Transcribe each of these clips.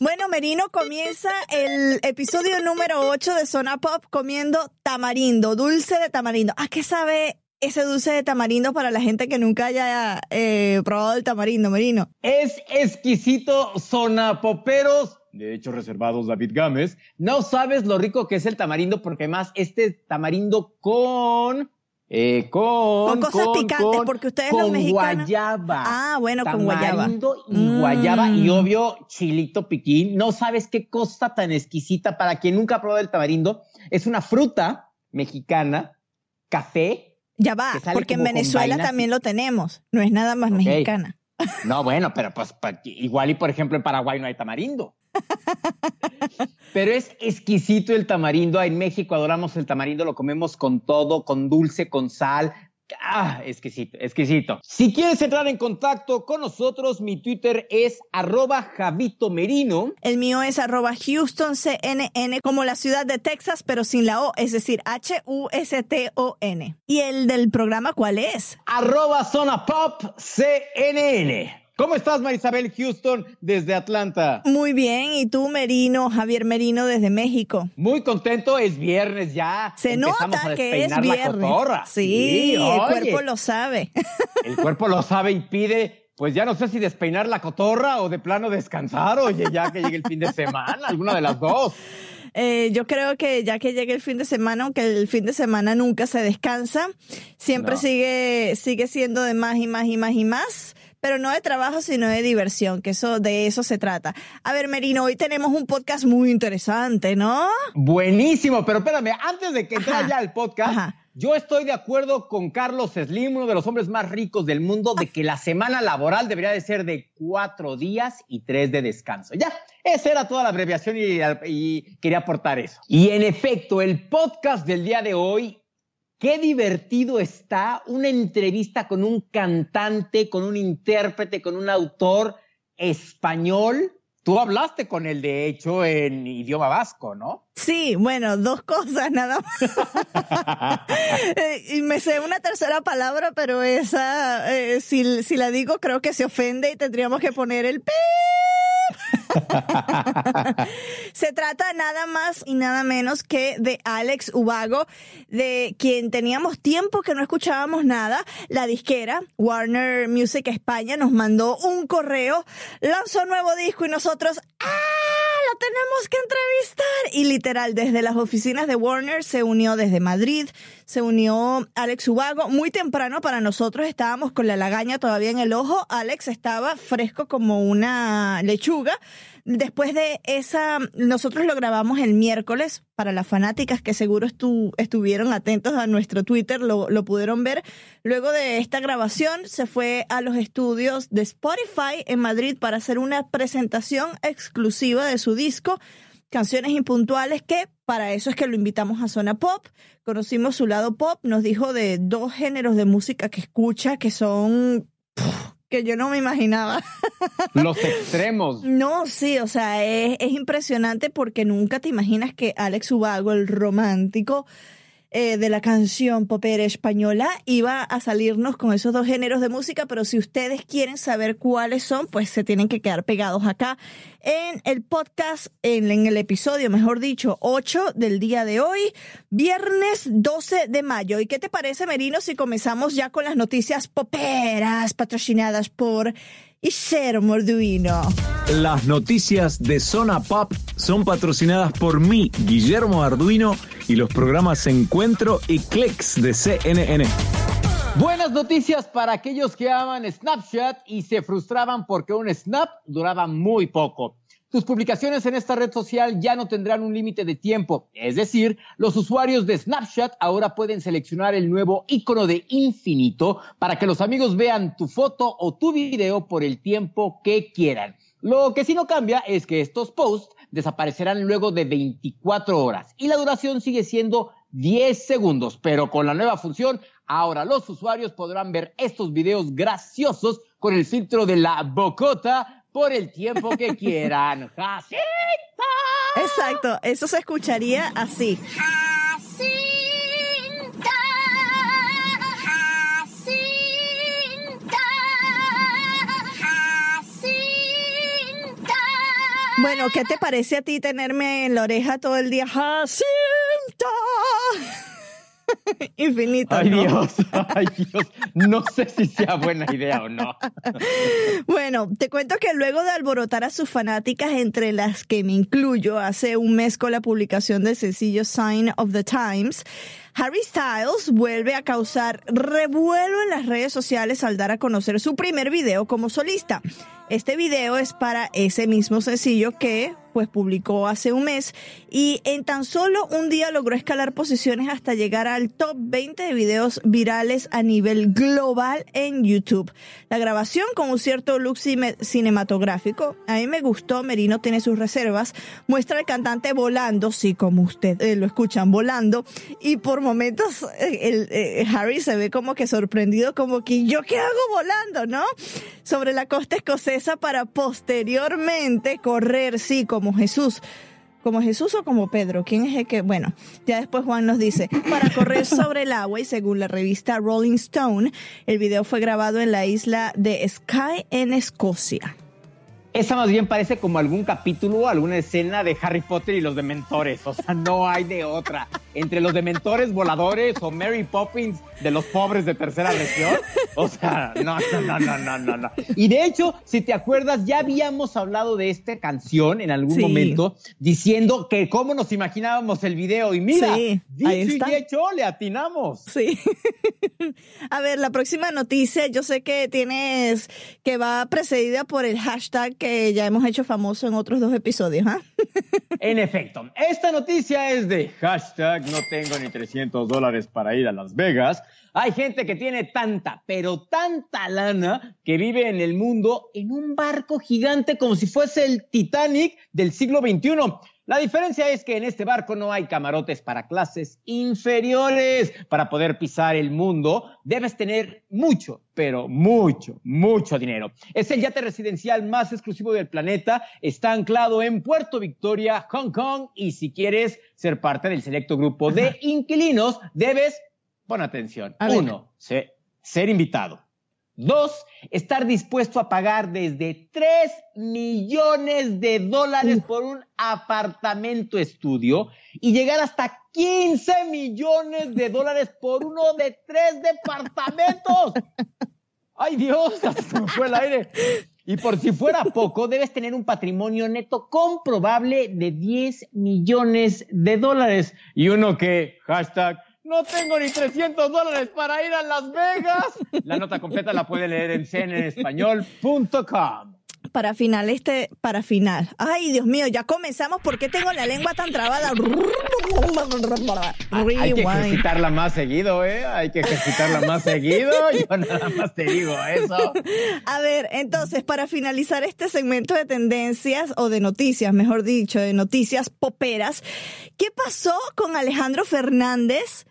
Bueno, Merino comienza el episodio número 8 de Zona Pop comiendo tamarindo, dulce de tamarindo. ¿A qué sabe ese dulce de tamarindo para la gente que nunca haya eh, probado el tamarindo, Merino? Es exquisito, Zona Poperos. De hecho, reservados David Gámez. No sabes lo rico que es el tamarindo, porque además este tamarindo con eh, con, con cosas picantes, porque ustedes los mexicanos. guayaba. Ah, bueno, con guayaba. Tamarindo y guayaba y obvio chilito piquín. No sabes qué cosa tan exquisita para quien nunca ha probado el tamarindo. Es una fruta mexicana, café. Ya va, porque en Venezuela también lo tenemos. No es nada más mexicana. No, bueno, pero pues igual y por ejemplo en Paraguay no hay tamarindo. Pero es exquisito el tamarindo. En México adoramos el tamarindo, lo comemos con todo, con dulce, con sal. Ah, exquisito, exquisito. Si quieres entrar en contacto con nosotros, mi Twitter es arroba Javito Merino. El mío es arroba HoustonCNN, como la ciudad de Texas, pero sin la O, es decir, H-U-S-T-O-N. ¿Y el del programa cuál es? Arroba Zona Pop CNN. ¿Cómo estás, Marisabel Houston, desde Atlanta? Muy bien. ¿Y tú, Merino, Javier Merino, desde México? Muy contento. Es viernes ya. Se nota que es viernes. Sí, el cuerpo lo sabe. El cuerpo lo sabe y pide pues ya no sé si despeinar la cotorra o de plano descansar, oye, ya que llegue el fin de semana, alguna de las dos. Eh, yo creo que ya que llegue el fin de semana, aunque el fin de semana nunca se descansa, siempre sigue, sigue siendo de más y más y más y más pero no de trabajo, sino de diversión, que eso de eso se trata. A ver, Merino, hoy tenemos un podcast muy interesante, ¿no? Buenísimo, pero espérame, antes de que entre ya el podcast, yo estoy de acuerdo con Carlos Slim, uno de los hombres más ricos del mundo, de que la semana laboral debería de ser de cuatro días y tres de descanso. Ya, esa era toda la abreviación y, y quería aportar eso. Y en efecto, el podcast del día de hoy Qué divertido está una entrevista con un cantante, con un intérprete, con un autor español. Tú hablaste con él, de hecho, en idioma vasco, ¿no? Sí, bueno, dos cosas nada más. y me sé una tercera palabra, pero esa, eh, si, si la digo, creo que se ofende y tendríamos que poner el Se trata nada más y nada menos que de Alex Ubago, de quien teníamos tiempo que no escuchábamos nada. La disquera Warner Music España nos mandó un correo, lanzó un nuevo disco y nosotros, ¡ah! Tenemos que entrevistar. Y literal, desde las oficinas de Warner se unió desde Madrid, se unió Alex Ubago. Muy temprano para nosotros estábamos con la lagaña todavía en el ojo. Alex estaba fresco como una lechuga. Después de esa, nosotros lo grabamos el miércoles para las fanáticas que seguro estuvieron atentos a nuestro Twitter, lo, lo pudieron ver. Luego de esta grabación se fue a los estudios de Spotify en Madrid para hacer una presentación exclusiva de su disco canciones impuntuales que para eso es que lo invitamos a Zona Pop. Conocimos su lado pop, nos dijo de dos géneros de música que escucha que son que yo no me imaginaba. Los extremos. No, sí, o sea, es, es impresionante porque nunca te imaginas que Alex Ubago, el romántico, eh, de la canción popera española iba a salirnos con esos dos géneros de música, pero si ustedes quieren saber cuáles son, pues se tienen que quedar pegados acá en el podcast, en, en el episodio, mejor dicho, 8 del día de hoy, viernes 12 de mayo. ¿Y qué te parece, Merino, si comenzamos ya con las noticias poperas patrocinadas por Guillermo Arduino. Las noticias de Zona Pop son patrocinadas por mí, Guillermo Arduino, y los programas Encuentro y Clicks de CNN. Buenas noticias para aquellos que aman Snapchat y se frustraban porque un snap duraba muy poco. Tus publicaciones en esta red social ya no tendrán un límite de tiempo, es decir, los usuarios de Snapchat ahora pueden seleccionar el nuevo icono de infinito para que los amigos vean tu foto o tu video por el tiempo que quieran. Lo que sí no cambia es que estos posts desaparecerán luego de 24 horas y la duración sigue siendo 10 segundos, pero con la nueva función, ahora los usuarios podrán ver estos videos graciosos con el filtro de la bocota por el tiempo que quieran. ¡Jacinta! Exacto, eso se escucharía así. Bueno, ¿qué te parece a ti tenerme en la oreja todo el día? ¡Jacinta! Infinito. Ay Dios, ay Dios, no sé si sea buena idea o no. bueno, te cuento que luego de alborotar a sus fanáticas, entre las que me incluyo, hace un mes con la publicación del sencillo Sign of the Times, Harry Styles vuelve a causar revuelo en las redes sociales al dar a conocer su primer video como solista. Este video es para ese mismo sencillo que pues publicó hace un mes y en tan solo un día logró escalar posiciones hasta llegar al top 20 de videos virales a nivel global en YouTube. La grabación con un cierto look cinematográfico, a mí me gustó, Merino tiene sus reservas, muestra al cantante volando, sí, como usted eh, lo escuchan, volando, y por momentos eh, el, eh, Harry se ve como que sorprendido, como que yo qué hago volando, ¿no? Sobre la costa escocesa para posteriormente correr, sí, como Jesús. ¿Como Jesús o como Pedro? ¿Quién es el que? Bueno, ya después Juan nos dice, para correr sobre el agua y según la revista Rolling Stone, el video fue grabado en la isla de Skye en Escocia. Esa más bien parece como algún capítulo o alguna escena de Harry Potter y los dementores. O sea, no hay de otra. Entre los dementores voladores o Mary Poppins de los pobres de tercera región. O sea, no, no, no, no, no, no. Y de hecho, si te acuerdas, ya habíamos hablado de esta canción en algún momento, diciendo que cómo nos imaginábamos el video. Y mira, sí, dicho y hecho, le atinamos. Sí. A ver, la próxima noticia, yo sé que tienes, que va precedida por el hashtag que ya hemos hecho famoso en otros dos episodios. ¿ah? En efecto, esta noticia es de hashtag no tengo ni 300 dólares para ir a Las Vegas. Hay gente que tiene tanta, pero tanta lana que vive en el mundo en un barco gigante como si fuese el Titanic del siglo XXI. La diferencia es que en este barco no hay camarotes para clases inferiores. Para poder pisar el mundo debes tener mucho, pero mucho, mucho dinero. Es el yate residencial más exclusivo del planeta. Está anclado en Puerto Victoria, Hong Kong. Y si quieres ser parte del selecto grupo de inquilinos, debes, pon atención, uno, ser invitado. Dos, estar dispuesto a pagar desde 3 millones de dólares por un apartamento estudio y llegar hasta 15 millones de dólares por uno de tres departamentos. ¡Ay Dios! Se me fue el aire. Y por si fuera poco, debes tener un patrimonio neto comprobable de 10 millones de dólares. Y uno que, hashtag, no tengo ni 300 dólares para ir a Las Vegas. La nota completa la puede leer en cnenespañol.com. Para final, este, para final. Ay, Dios mío, ya comenzamos. ¿Por qué tengo la lengua tan trabada? Hay que ejercitarla más seguido, ¿eh? Hay que ejercitarla más seguido. Yo nada más te digo eso. A ver, entonces, para finalizar este segmento de tendencias, o de noticias, mejor dicho, de noticias poperas, ¿qué pasó con Alejandro Fernández?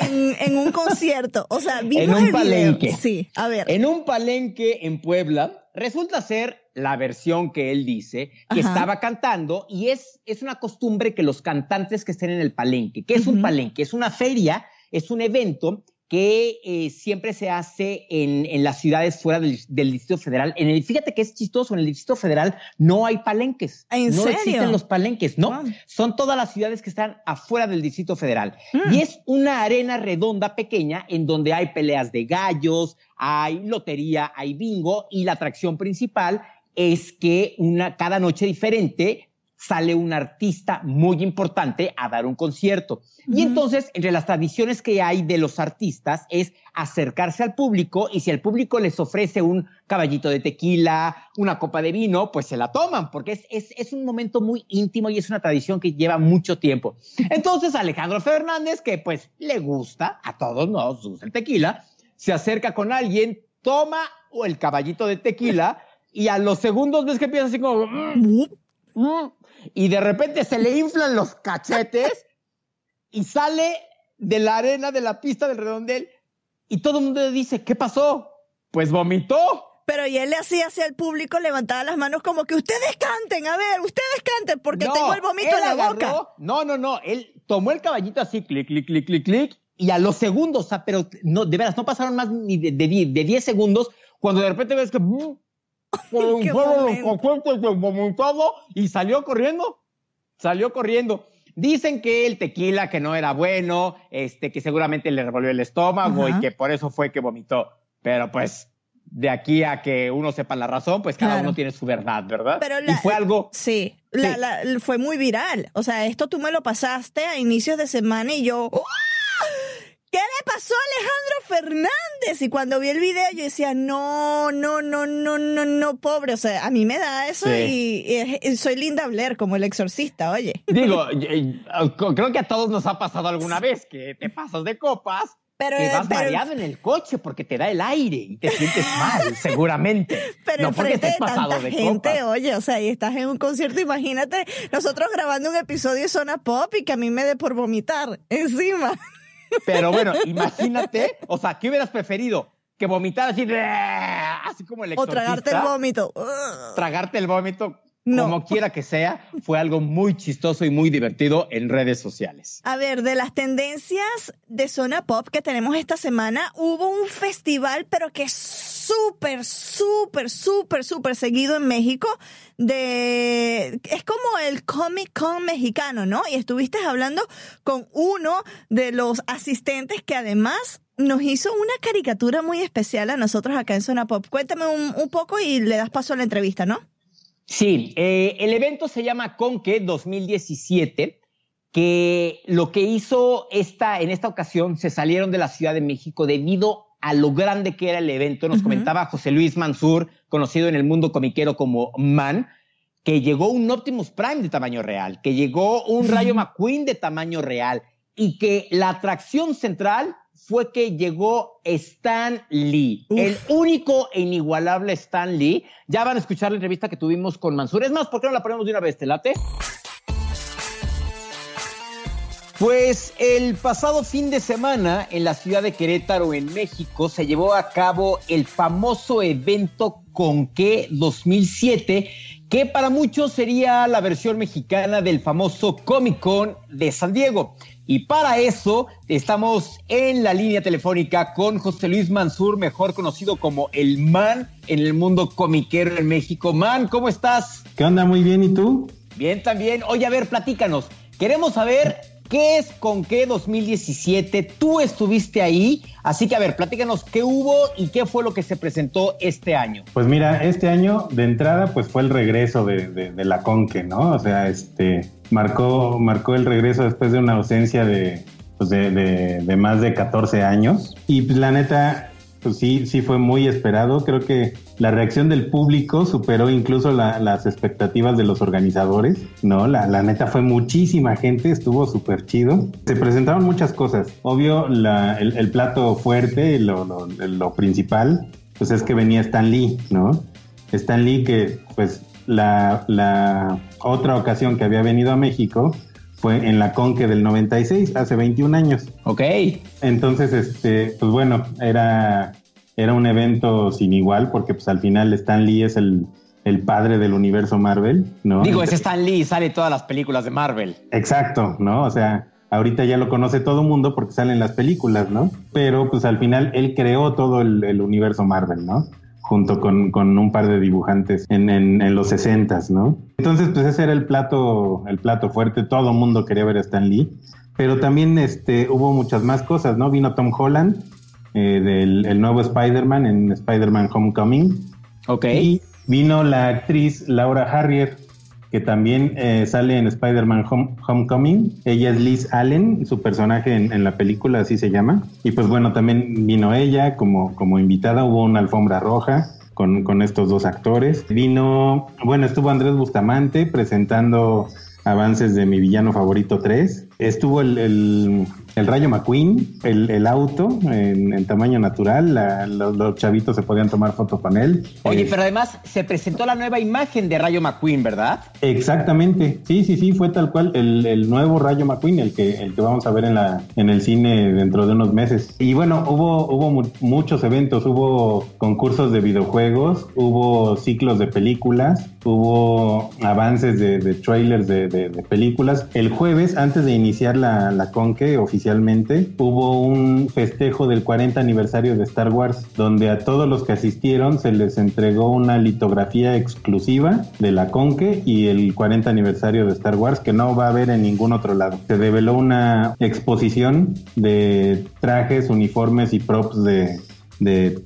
En, un concierto. O sea, en un palenque. Sí, a ver. En un palenque en Puebla, resulta ser la versión que él dice que estaba cantando y es, es una costumbre que los cantantes que estén en el palenque, que es un palenque? Es una feria, es un evento que eh, siempre se hace en, en, las ciudades fuera del, Distrito Federal. En el, fíjate que es chistoso, en el Distrito Federal no hay palenques. ¿En no existen los palenques, no. Son todas las ciudades que están afuera del Distrito Federal. Mm. Y es una arena redonda pequeña en donde hay peleas de gallos, hay lotería, hay bingo y la atracción principal es que una, cada noche diferente sale un artista muy importante a dar un concierto. Y entonces, entre las tradiciones que hay de los artistas es acercarse al público y si el público les ofrece un caballito de tequila, una copa de vino, pues se la toman, porque es, es, es un momento muy íntimo y es una tradición que lleva mucho tiempo. Entonces, Alejandro Fernández, que pues le gusta, a todos nos gusta el tequila, se acerca con alguien, toma el caballito de tequila, y a los segundos ves que empieza así como... Mm, mm", y de repente se le inflan los cachetes y sale de la arena de la pista del redondel y todo el mundo le dice, ¿qué pasó? Pues vomitó. Pero y él le hacía hacia el público, levantaba las manos como que ustedes canten, a ver, ustedes canten, porque tengo el vómito en la boca. No, no, no, él tomó el caballito así, clic, clic, clic, clic, clic, y a los segundos, o sea, pero no, de veras, no pasaron más ni de 10 de, de segundos, cuando de repente ves que... y salió corriendo, salió corriendo. Dicen que el tequila que no era bueno, este, que seguramente le revolvió el estómago y que por eso fue que vomitó. Pero pues de aquí a que uno sepa la razón, pues cada uno tiene su verdad, ¿verdad? Pero y fue algo. Sí, fue muy viral. O sea, esto tú me lo pasaste a inicios de semana y yo. ¿Qué le pasó a Alejandro Fernández? Y cuando vi el video yo decía, no, no, no, no, no, no, pobre. O sea, a mí me da eso y, soy Linda Blair como el exorcista, oye. Digo, creo que a todos nos ha pasado alguna vez que te pasas de copas pero, te vas mareado en el coche porque te da el aire y te sientes mal, seguramente. Pero no porque te pasado de gente, oye, o sea, y estás en un concierto, imagínate nosotros grabando un episodio de Zona Pop y que a mí me dé por vomitar encima. Pero bueno, imagínate, o sea, ¿qué hubieras preferido? Que vomitar así, así como el exorcista. O tragarte el vómito. Tragarte el vómito como quiera que sea, fue algo muy chistoso y muy divertido en redes sociales. A ver, de las tendencias de zona pop que tenemos esta semana, hubo un festival, pero que es súper, súper, súper, súper seguido en México. Es como el Comic Con mexicano, ¿no? Y estuviste hablando con uno de los asistentes que además nos hizo una caricatura muy especial a nosotros acá en Zona Pop. Cuéntame un, un poco y le das paso a la entrevista, ¿no? Sí, eh, el evento se llama Conque 2017, que lo que hizo esta, en esta ocasión se salieron de la Ciudad de México debido a lo grande que era el evento. Nos comentaba José Luis Mansur, conocido en el mundo comiquero como Man, que llegó un Optimus Prime de tamaño real, que llegó un Rayo McQueen de tamaño real y que la atracción central fue que llegó Stan Lee, el único e inigualable Stan Lee. Ya van a escuchar la entrevista que tuvimos con Mansur. Es más, ¿por qué no la ponemos de una vez? ¿Te late? Pues el pasado fin de semana en la ciudad de Querétaro, en México, se llevó a cabo el famoso evento Conque 2007, que para muchos sería la versión mexicana del famoso Comic Con de San Diego. Y para eso estamos en la línea telefónica con José Luis Mansur, mejor conocido como el Man en el mundo comiquero en México. Man, ¿cómo estás? ¿Qué onda? Muy bien, ¿y tú? Bien, también. Oye, a ver, platícanos. Queremos saber qué es con qué 2017. Tú estuviste ahí, así que a ver, platícanos qué hubo y qué fue lo que se presentó este año. Pues mira, este año de entrada pues fue el regreso de, de la Conque, ¿no? O sea, este marcó, marcó el regreso después de una ausencia de, pues de, más de 14 años. Y pues, la neta, pues sí, sí fue muy esperado. Creo que la reacción del público superó incluso las expectativas de los organizadores, ¿no? La, la neta fue muchísima gente, estuvo súper chido. Se presentaron muchas cosas. Obvio, el, plato fuerte, lo, lo, lo principal, pues es que venía Stan Lee, ¿no? Stan Lee que pues la, la otra ocasión que había venido a México fue en la Conque del 96, hace 21 años. Ok. Entonces, este, pues bueno, era, era un evento sin igual porque pues al final Stan Lee es el, el padre del universo Marvel, ¿no? Digo, es Stan Lee, sale todas las películas de Marvel. Exacto, ¿no? O sea, ahorita ya lo conoce todo el mundo porque salen las películas, ¿no? Pero pues al final él creó todo el, el universo Marvel, ¿no? Junto con, con, un par de dibujantes en, en, los 60, ¿no? Entonces, pues ese era el plato, el plato fuerte, todo el mundo quería ver a Stan Lee, pero también este, hubo muchas más cosas, ¿no? Vino Tom Holland, eh, del el nuevo Spider-Man en Spider-Man Homecoming. Ok. Y vino la actriz Laura Harrier, que también eh, sale en Spider-Man Homecoming. Ella es Liz Allen, su personaje en, la película, así se llama. Y pues bueno, también vino ella como, como invitada, hubo una alfombra roja. Con, con estos dos actores. Vino, bueno, estuvo Andrés Bustamante presentando avances de mi villano favorito 3. Estuvo el Rayo McQueen, el, auto en, tamaño natural, los, chavitos se podían tomar foto con él. Oye, pero además se presentó la nueva imagen de Rayo McQueen, ¿verdad? Exactamente, sí, sí, sí, fue tal cual el, nuevo Rayo McQueen, el que, el que vamos a ver en, la, en el cine dentro de unos meses. Y bueno, hubo, hubo muchos eventos, hubo concursos de videojuegos, hubo ciclos de películas, hubo avances de, trailers de, películas. El jueves, antes de iniciar la, la Conque oficialmente, hubo un festejo del 40 aniversario de Star Wars, donde a todos los que asistieron se les entregó una litografía exclusiva de la Conque y el 40 aniversario de Star Wars que no va a haber en ningún otro lado. Se develó una exposición de trajes, uniformes y props de,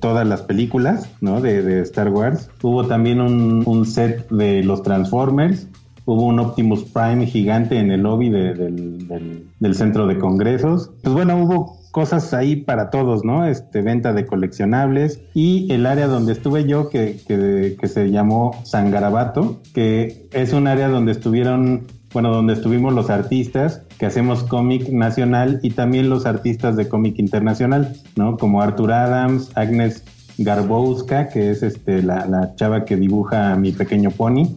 todas las películas. De, Star Wars. Hubo también un, set de los Transformers. Hubo un Optimus Prime gigante en el lobby del, centro de congresos. Pues bueno, hubo cosas ahí para todos, ¿no? Este, venta de coleccionables y el área donde estuve yo que, que, que se llamó Sangarabato, que es un área donde estuvieron bueno, donde estuvimos los artistas que hacemos cómic nacional y también los artistas de cómic internacional, ¿no? Como Arthur Adams, Agnes Garbowska, que es este la, chava que dibuja mi pequeño pony,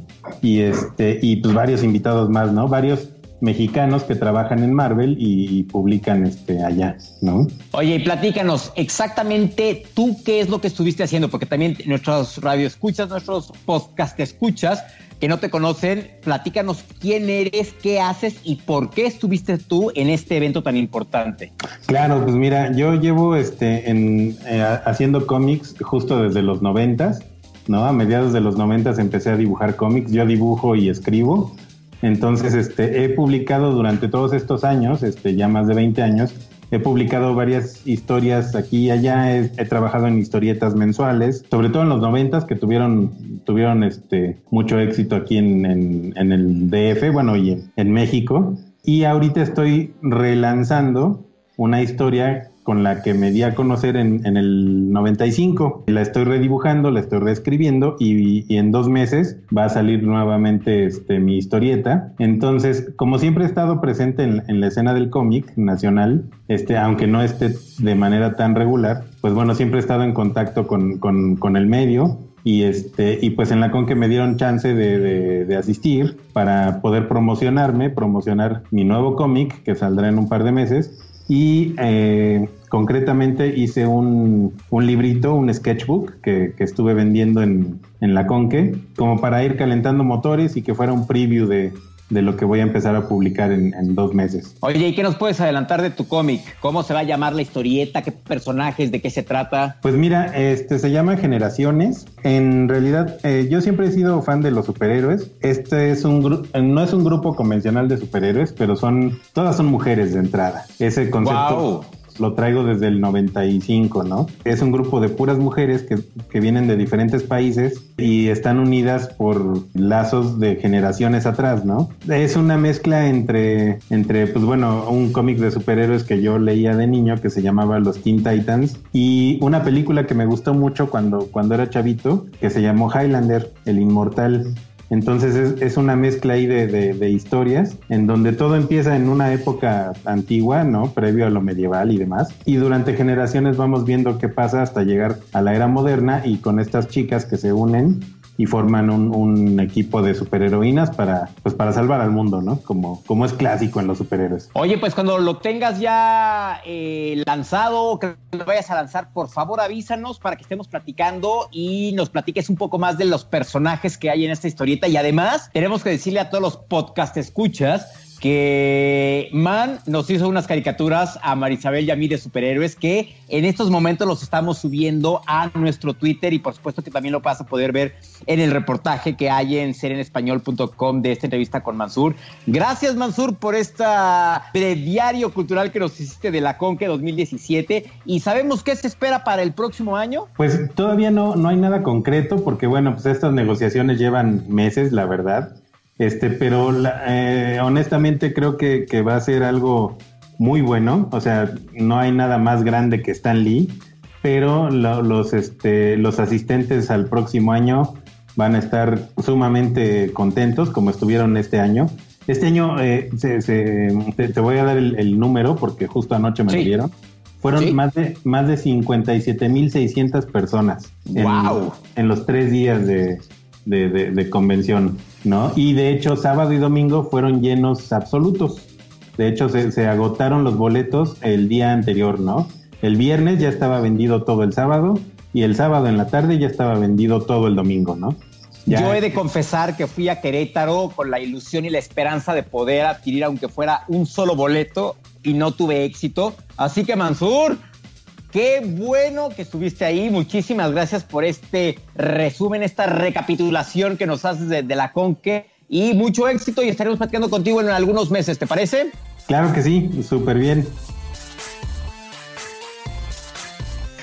y este, y pues varios invitados más, ¿no? Varios mexicanos que trabajan en Marvel y, publican este allá, ¿no? Oye, y platícanos exactamente tú qué es lo que estuviste haciendo, porque también nuestros radio escuchas, nuestros podcast escuchas, que no te conocen, platícanos quién eres, qué haces y por qué estuviste tú en este evento tan importante. Claro, pues mira, yo llevo este en, eh, haciendo cómics justo desde los noventas, ¿no? A mediados de los noventas empecé a dibujar cómics, yo dibujo y escribo. Entonces, este, he publicado durante todos estos años, este, ya más de 20 años, He publicado varias historias aquí y allá, he, trabajado en historietas mensuales, sobre todo en los noventas que tuvieron, tuvieron este, mucho éxito aquí en, en, el DF, bueno, y en México. Y ahorita estoy relanzando una historia con la que me di a conocer en, en el 95. La estoy redibujando, la estoy reescribiendo y, y, en dos meses va a salir nuevamente este, mi historieta. Entonces, como siempre he estado presente en, en la escena del cómic nacional, este, aunque no esté de manera tan regular, pues bueno, siempre he estado en contacto con, con, con el medio y este y pues en la con que me dieron chance de, de, de, asistir para poder promocionarme, promocionar mi nuevo cómic que saldrá en un par de meses y eh, concretamente hice un, un, librito, un sketchbook que, que estuve vendiendo en, en, la Conque, como para ir calentando motores y que fuera un preview de, de lo que voy a empezar a publicar en, dos meses. Oye, ¿y qué nos puedes adelantar de tu cómic? ¿Cómo se va a llamar la historieta? ¿Qué personajes? ¿De qué se trata? Pues mira, este se llama Generaciones. En realidad, eh, yo siempre he sido fan de los superhéroes. Este es un no es un grupo convencional de superhéroes, pero son todas son mujeres de entrada. Ese concepto lo traigo desde el 95, ¿no? Es un grupo de puras mujeres que, que, vienen de diferentes países y están unidas por lazos de generaciones atrás, ¿no? Es una mezcla entre, entre pues bueno, un cómic de superhéroes que yo leía de niño que se llamaba Los Teen Titans y una película que me gustó mucho cuando, cuando era chavito que se llamó Highlander, el inmortal. Entonces es, una mezcla ahí de, historias en donde todo empieza en una época antigua, ¿no? Previo a lo medieval y demás. Y durante generaciones vamos viendo qué pasa hasta llegar a la era moderna y con estas chicas que se unen y forman un, equipo de superheroínas para, pues para salvar al mundo, ¿no? Como, como es clásico en los superhéroes. Oye, pues cuando lo tengas ya eh, lanzado, que lo vayas a lanzar, por favor avísanos para que estemos platicando y nos platiques un poco más de los personajes que hay en esta historieta. Y además, tenemos que decirle a todos los podcast escuchas que Man nos hizo unas caricaturas a Marisabel y a mí de superhéroes que en estos momentos los estamos subiendo a nuestro Twitter y por supuesto que también lo vas a poder ver en el reportaje que hay en serenespañol.com de esta entrevista con Mansur. Gracias Mansur por esta diario cultural que nos hiciste de la Conque 2017 y sabemos qué se espera para el próximo año. Pues todavía no, no hay nada concreto porque bueno, pues estas negociaciones llevan meses, la verdad. Este, pero eh, honestamente creo que, va a ser algo muy bueno. O sea, no hay nada más grande que Stan Lee, pero los, este, los asistentes al próximo año van a estar sumamente contentos como estuvieron este año. Este año eh, te, voy a dar el, número porque justo anoche me lo dieron. Fueron más de más de 57.600 personas wow. en, los tres días de, de, convención, ¿no? Y de hecho sábado y domingo fueron llenos absolutos. De hecho se, se agotaron los boletos el día anterior, ¿no? El viernes ya estaba vendido todo el sábado y el sábado en la tarde ya estaba vendido todo el domingo, ¿no? Yo he de confesar que fui a Querétaro con la ilusión y la esperanza de poder adquirir, aunque fuera un solo boleto, y no tuve éxito. Así que, Mansur, qué bueno que estuviste ahí. Muchísimas gracias por este resumen, esta recapitulación que nos haces de, la Conque. Y mucho éxito y estaremos platicando contigo en algunos meses, ¿te parece? Claro que sí, súper bien.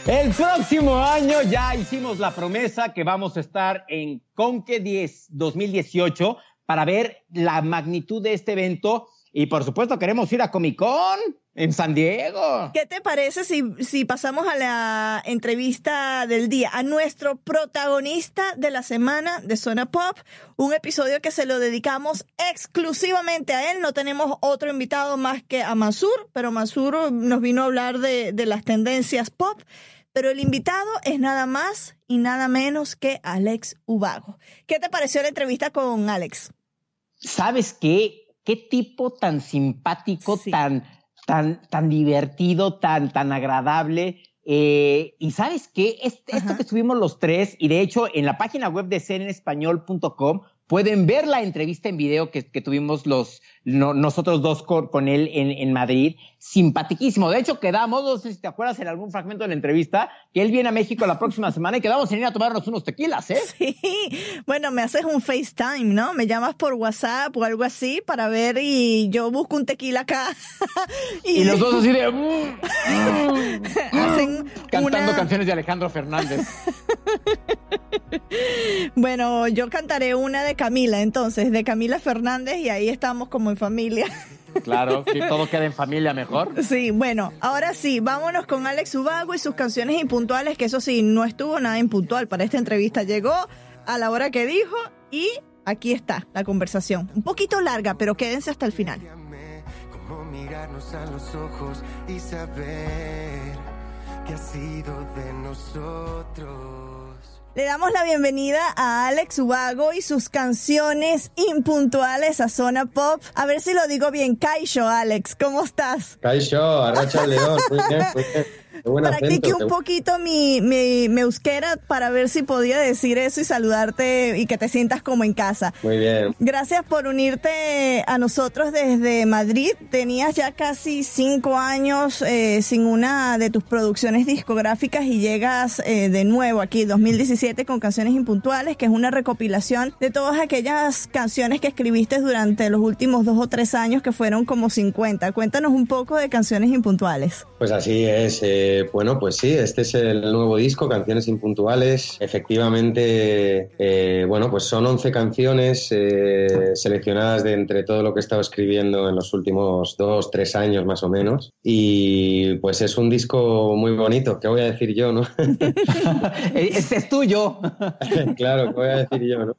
El próximo año ya hicimos la promesa que vamos a estar en Conque 10 2018 para ver la magnitud de este evento y por supuesto queremos ir a Comic Con en San Diego. ¿Qué te parece si, si pasamos a la entrevista del día, a nuestro protagonista de la semana de Zona Pop? Un episodio que se lo dedicamos exclusivamente a él. No tenemos otro invitado más que a Masur, pero Masur nos vino a hablar de, de las tendencias pop. Pero el invitado es nada más y nada menos que Alex Ubago. ¿Qué te pareció la entrevista con Alex? ¿Sabes qué? Qué tipo tan simpático, tan, tan, tan divertido, tan, tan agradable. Eh, y sabes qué, este, esto que subimos los tres, y de hecho en la página web de cenespañol.com pueden ver la entrevista en video que, que tuvimos los, nosotros dos con, él en, en, Madrid. Simpaticísimo. De hecho, quedamos, no sé si te acuerdas en algún fragmento de la entrevista, que él viene a México la próxima semana y quedamos en ir a tomarnos unos tequilas, ¿eh? Sí. Bueno, me haces un FaceTime, ¿no? Me llamas por WhatsApp o algo así para ver y yo busco un tequila acá. y, los dos así de... Mm, mm, Cantando canciones de Alejandro Fernández. bueno, yo cantaré una de Camila, entonces, de Camila Fernández y ahí estamos como en familia. Claro, si todo queda en familia mejor. Sí, bueno, ahora sí, vámonos con Alex Ubago y sus canciones impuntuales, que eso sí, no estuvo nada impuntual para esta entrevista. Llegó a la hora que dijo y aquí está la conversación. Un poquito larga, pero quédense hasta el final. Cómo mirarnos a los ojos y saber que ha sido de nosotros. Le damos la bienvenida a Alex Ubago y sus canciones impuntuales a Zona Pop. A ver si lo digo bien. Kaisho, Alex, ¿cómo estás? Kaisho, Arracha León. Muy bien, muy bien. Practique un poquito mi, mi, euskera para ver si podía decir eso y saludarte y que te sientas como en casa. Muy bien. Gracias por unirte a nosotros desde Madrid. Tenías ya casi cinco años eh, sin una de tus producciones discográficas y llegas eh, de nuevo aquí, 2017, con Canciones Impuntuales, que es una recopilación de todas aquellas canciones que escribiste durante los últimos dos o tres años, que fueron como 50. Cuéntanos un poco de Canciones Impuntuales. Pues así es. Eh bueno, pues sí, este es el nuevo disco, Canciones Impuntuales. Efectivamente, eh, bueno, pues son 11 canciones eh, seleccionadas de entre todo lo que he estado escribiendo en los últimos dos, tres años más o menos. Y pues es un disco muy bonito, ¿qué voy a decir yo, no? este es tuyo. claro, ¿qué voy a decir yo, no?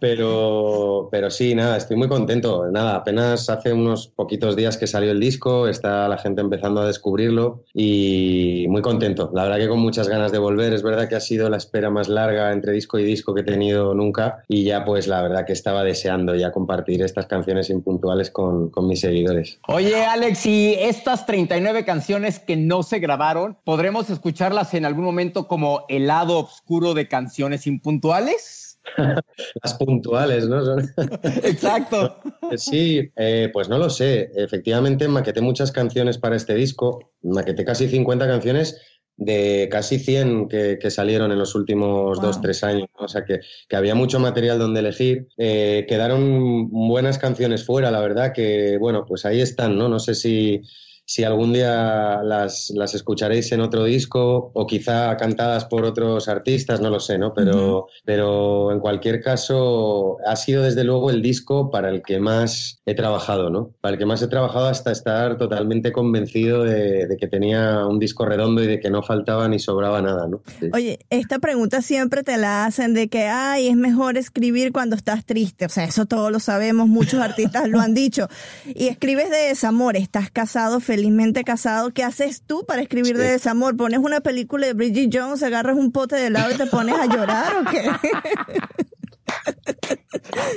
Pero, pero sí, nada, estoy muy contento. Nada, apenas hace unos poquitos días que salió el disco, está la gente empezando a descubrirlo y muy contento. La verdad que con muchas ganas de volver. Es verdad que ha sido la espera más larga entre disco y disco que he tenido nunca y ya pues la verdad que estaba deseando ya compartir estas canciones impuntuales con, con mis seguidores. Oye Alex, y estas 39 canciones que no se grabaron, ¿podremos escucharlas en algún momento como el lado oscuro de canciones impuntuales? Las puntuales, ¿no? Exacto. Sí, eh, pues no lo sé. Efectivamente, maqueté muchas canciones para este disco. Maqueté casi 50 canciones de casi 100 que, salieron en los últimos dos, tres años. O sea que, había mucho material donde elegir. Eh, quedaron buenas canciones fuera, la verdad que, bueno, pues ahí están, ¿no? No sé si si algún día las, las, escucharéis en otro disco o quizá cantadas por otros artistas, no lo sé, ¿no? Pero, pero en cualquier caso ha sido desde luego el disco para el que más he trabajado, ¿no? Para el que más he trabajado hasta estar totalmente convencido de, que tenía un disco redondo y de que no faltaba ni sobraba nada, ¿no? Oye, esta pregunta siempre te la hacen de que, ay, es mejor escribir cuando estás triste. O sea, eso todos lo sabemos, muchos artistas lo han dicho. Y escribes de desamor, estás casado, felizmente casado. ¿Qué haces tú para escribir de desamor? ¿Pones una película de Bridget Jones, agarras un pote de helado y te pones a llorar o qué?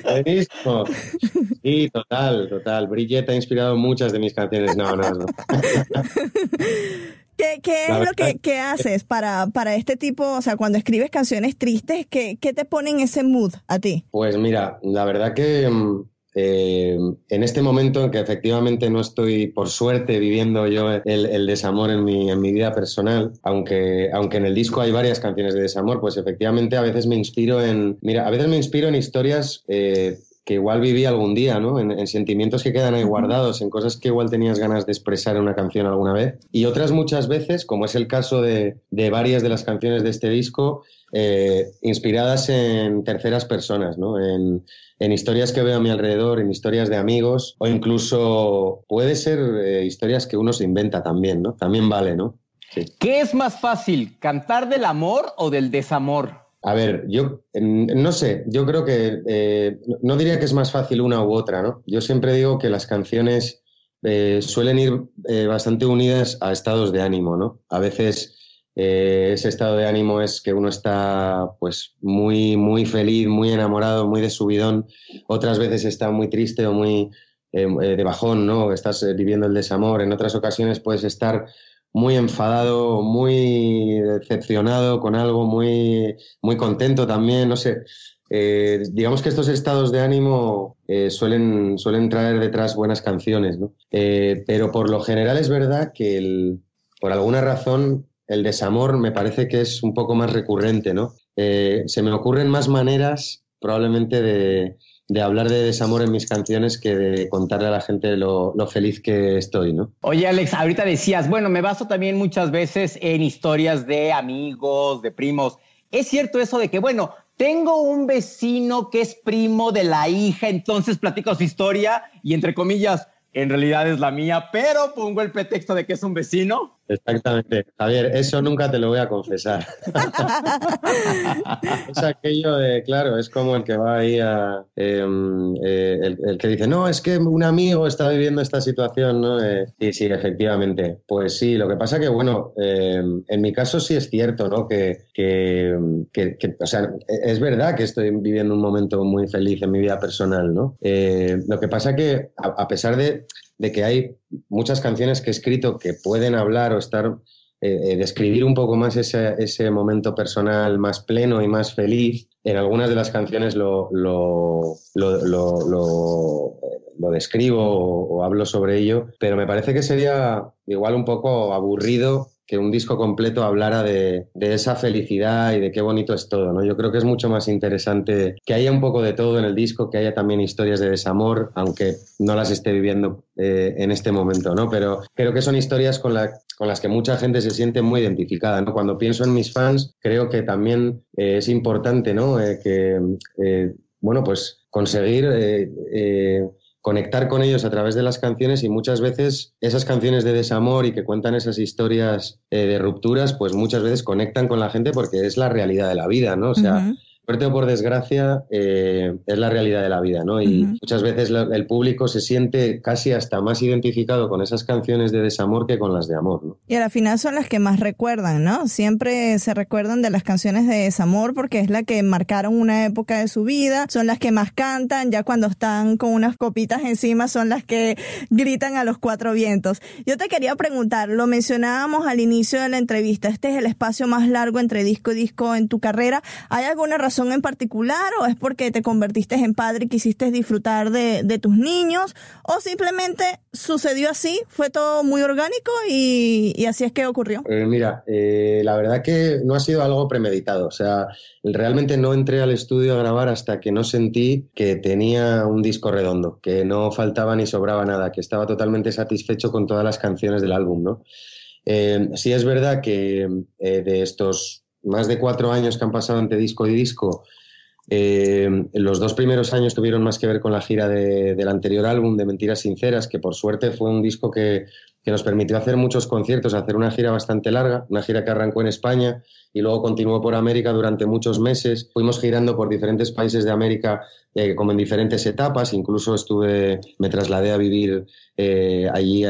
Buenísimo. Sí, total, total. Bridget ha inspirado muchas de mis canciones. No, no, no. ¿Qué, es lo que, haces para, para este tipo, o sea, cuando escribes canciones tristes, ¿qué, ¿qué te pone en ese mood a ti? Pues mira, la verdad que mm, eh, en este momento en que efectivamente no estoy, por suerte, viviendo yo el, desamor en mi, en mi, vida personal, aunque, aunque en el disco hay varias canciones de desamor, pues efectivamente a veces me inspiro en, mira, a veces me inspiro en historias eh, que igual viví algún día, ¿no? En, sentimientos que quedan ahí guardados, en cosas que igual tenías ganas de expresar en una canción alguna vez. Y otras muchas veces, como es el caso de, de varias de las canciones de este disco, eh, inspiradas en terceras personas, ¿no? En, en, historias que veo a mi alrededor, en historias de amigos, o incluso puede ser eh, historias que uno se inventa también, ¿no? También vale, ¿no? ¿Qué es más fácil, cantar del amor o del desamor? A ver, yo no sé, yo creo que eh, no diría que es más fácil una u otra, ¿no? Yo siempre digo que las canciones eh, suelen ir eh, bastante unidas a estados de ánimo, ¿no? A veces ese estado de ánimo es que uno está pues muy, muy feliz, muy enamorado, muy de subidón, otras veces está muy triste o muy de bajón, ¿no? Estás viviendo el desamor, en otras ocasiones puedes estar muy enfadado, muy decepcionado con algo, muy, muy contento también, no sé. Eh, digamos que estos estados de ánimo eh, suelen, suelen traer detrás buenas canciones, ¿no? Eh, pero por lo general es verdad que el, por alguna razón el desamor me parece que es un poco más recurrente, ¿no? se me ocurren más maneras probablemente de, de hablar de desamor en mis canciones que de contarle a la gente lo, feliz que estoy, ¿no? Oye, Alex, ahorita decías, bueno, me baso también muchas veces en historias de amigos, de primos. ¿Es cierto eso de que, bueno, tengo un vecino que es primo de la hija, entonces platico su historia y entre comillas, en realidad es la mía, pero pongo el pretexto de que es un vecino? Exactamente. Javier, eso nunca te lo voy a confesar. es aquello de, claro, es como el que va ahí a. Em, eh, el, que dice, no, es que un amigo está viviendo esta situación, ¿no? Eh, sí, sí, efectivamente. Pues sí, lo que pasa que, bueno, em, en mi caso sí es cierto, ¿no? Que, que, o sea, es verdad que estoy viviendo un momento muy feliz en mi vida personal, ¿no? Eh, lo que pasa que, a pesar de de que hay muchas canciones que he escrito que pueden hablar o estar, eh, eh, describir un poco más ese, ese, momento personal más pleno y más feliz. En algunas de las canciones lo, lo, lo, describo o, o hablo sobre ello, pero me parece que sería igual un poco aburrido que un disco completo hablara de, esa felicidad y de qué bonito es todo, ¿no? Yo creo que es mucho más interesante que haya un poco de todo en el disco, que haya también historias de desamor, aunque no las esté viviendo eh, en este momento, ¿no? Pero creo que son historias con, con las que mucha gente se siente muy identificada, ¿no? Cuando pienso en mis fans, creo que también eh, es importante, ¿no? Eh, que, bueno, pues conseguir conectar con ellos a través de las canciones y muchas veces esas canciones de desamor y que cuentan esas historias eh, de rupturas, pues muchas veces conectan con la gente porque es la realidad de la vida, ¿no? O sea, suerte o por desgracia, eh, es la realidad de la vida, ¿no? Y muchas veces el público se siente casi hasta más identificado con esas canciones de desamor que con las de amor, ¿no? Y al final son las que más recuerdan, ¿no? Siempre se recuerdan de las canciones de desamor porque es la que marcaron una época de su vida, son las que más cantan, ya cuando están con unas copitas encima son las que gritan a los cuatro vientos. Yo te quería preguntar, lo mencionábamos al inicio de la entrevista, este es el espacio más largo entre disco y disco en tu carrera. ¿Hay alguna razón razón en particular o es porque te convertiste en padre y quisiste disfrutar de, tus niños o simplemente sucedió así, fue todo muy orgánico y, así es que ocurrió? Eh, mira, eh, la verdad que no ha sido algo premeditado, o sea, realmente no entré al estudio a grabar hasta que no sentí que tenía un disco redondo, que no faltaba ni sobraba nada, que estaba totalmente satisfecho con todas las canciones del álbum, ¿no? Eh, sí es verdad que de estos más de cuatro años que han pasado entre disco y disco, eh, los dos primeros años tuvieron más que ver con la gira del anterior álbum, de Mentiras Sinceras, que por suerte fue un disco que, que, nos permitió hacer muchos conciertos, hacer una gira bastante larga, una gira que arrancó en España y luego continuó por América durante muchos meses. Fuimos girando por diferentes países de América eh, como en diferentes etapas, incluso estuve, me trasladé a vivir eh, allí,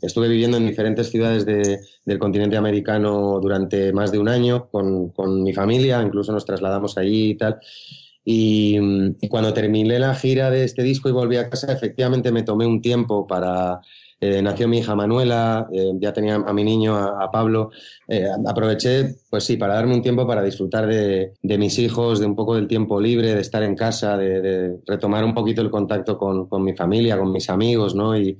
estuve viviendo en diferentes ciudades del continente americano durante más de un año con, con, mi familia, incluso nos trasladamos allí y tal. Y, y cuando terminé la gira de este disco y volví a casa, efectivamente me tomé un tiempo para eh, nació mi hija Manuela, eh, ya tenía a mi niño, a, Pablo. Eh, aproveché, pues sí, para darme un tiempo para disfrutar de, mis hijos, de un poco del tiempo libre, de estar en casa, de, retomar un poquito el contacto con, mi familia, con mis amigos, ¿no? Y,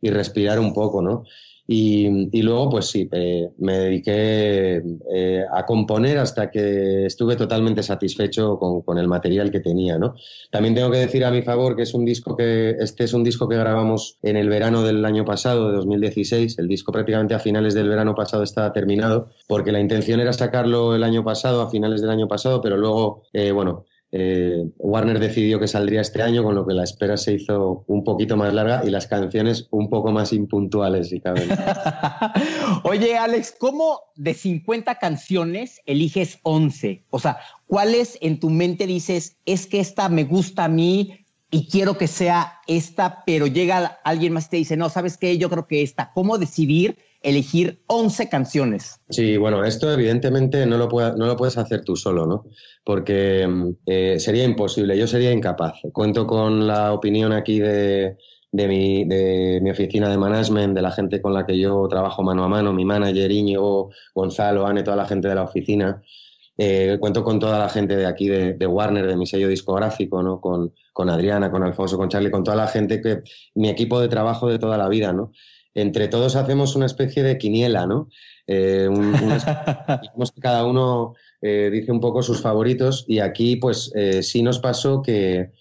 y respirar un poco, ¿no? Y, luego, pues sí, eh, me dediqué eh, a componer hasta que estuve totalmente satisfecho con, el material que tenía, ¿no? También tengo que decir a mi favor que es un disco que, este es un disco que grabamos en el verano del año pasado, de 2016. El disco prácticamente a finales del verano pasado estaba terminado, porque la intención era sacarlo el año pasado, a finales del año pasado, pero luego, eh, bueno, eh, Warner decidió que saldría este año, con lo que la espera se hizo un poquito más larga y las canciones un poco más impuntuales, si caben. Oye, Alex, ¿cómo de 50 canciones eliges 11? O sea, ¿cuáles en tu mente dices, es que esta me gusta a mí y quiero que sea esta, pero llega alguien más y te dice, no, ¿sabes qué? Yo creo que esta. ¿Cómo decidir? elegir 11 canciones. Sí, bueno, esto evidentemente no lo, no lo puedes hacer tú solo, ¿no? Porque eh, sería imposible, yo sería incapaz. Cuento con la opinión aquí de, mi, de mi oficina de management, de la gente con la que yo trabajo mano a mano, mi manager, Íñigo, Gonzalo, Ane, toda la gente de la oficina. Eh, cuento con toda la gente de aquí, de, Warner, de mi sello discográfico, ¿no? Con, con Adriana, con Alfonso, con Charlie, con toda la gente que, mi equipo de trabajo de toda la vida, ¿no? entre todos hacemos una especie de quiniela, ¿no? Eh, que cada uno eh, dice un poco sus favoritos y aquí pues eh, sí nos pasó que,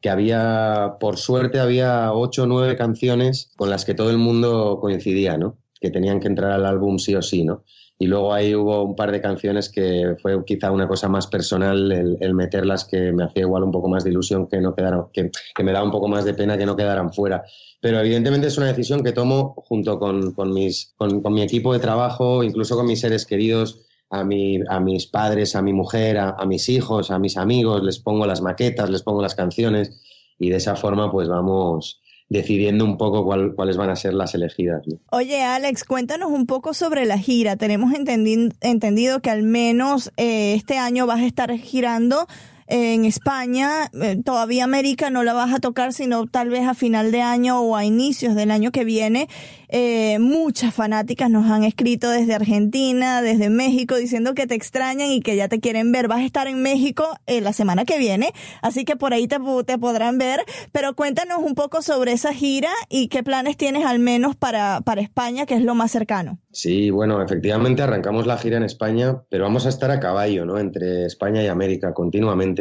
que, había, por suerte había ocho o nueve canciones con las que todo el mundo coincidía, ¿no? Que tenían que entrar al álbum sí o sí, ¿no? Y luego ahí hubo un par de canciones que fue quizá una cosa más personal el, meterlas que me hacía igual un poco más de ilusión que no quedaron, que, que me da un poco más de pena que no quedaran fuera. Pero evidentemente es una decisión que tomo junto con, con mis, con, mi equipo de trabajo, incluso con mis seres queridos, a, mi, a mis padres, a mi mujer, a, mis hijos, a mis amigos, les pongo las maquetas, les pongo las canciones y de esa forma pues vamos decidiendo un poco cuáles van a ser las elegidas. Oye, Alex, cuéntanos un poco sobre la gira. Tenemos entendido que al menos eh, este año vas a estar girando en España. Eh, todavía América no la vas a tocar, sino tal vez a final de año o a inicios del año que viene. Eh, muchas fanáticas nos han escrito desde Argentina, desde México, diciendo que te extrañan y que ya te quieren ver. Vas a estar en México eh, la semana que viene, así que por ahí te, te podrán ver. Pero cuéntanos un poco sobre esa gira y qué planes tienes al menos para, para España, que es lo más cercano. Sí, bueno, efectivamente arrancamos la gira en España, pero vamos a estar a caballo, ¿no? Entre España y América continuamente.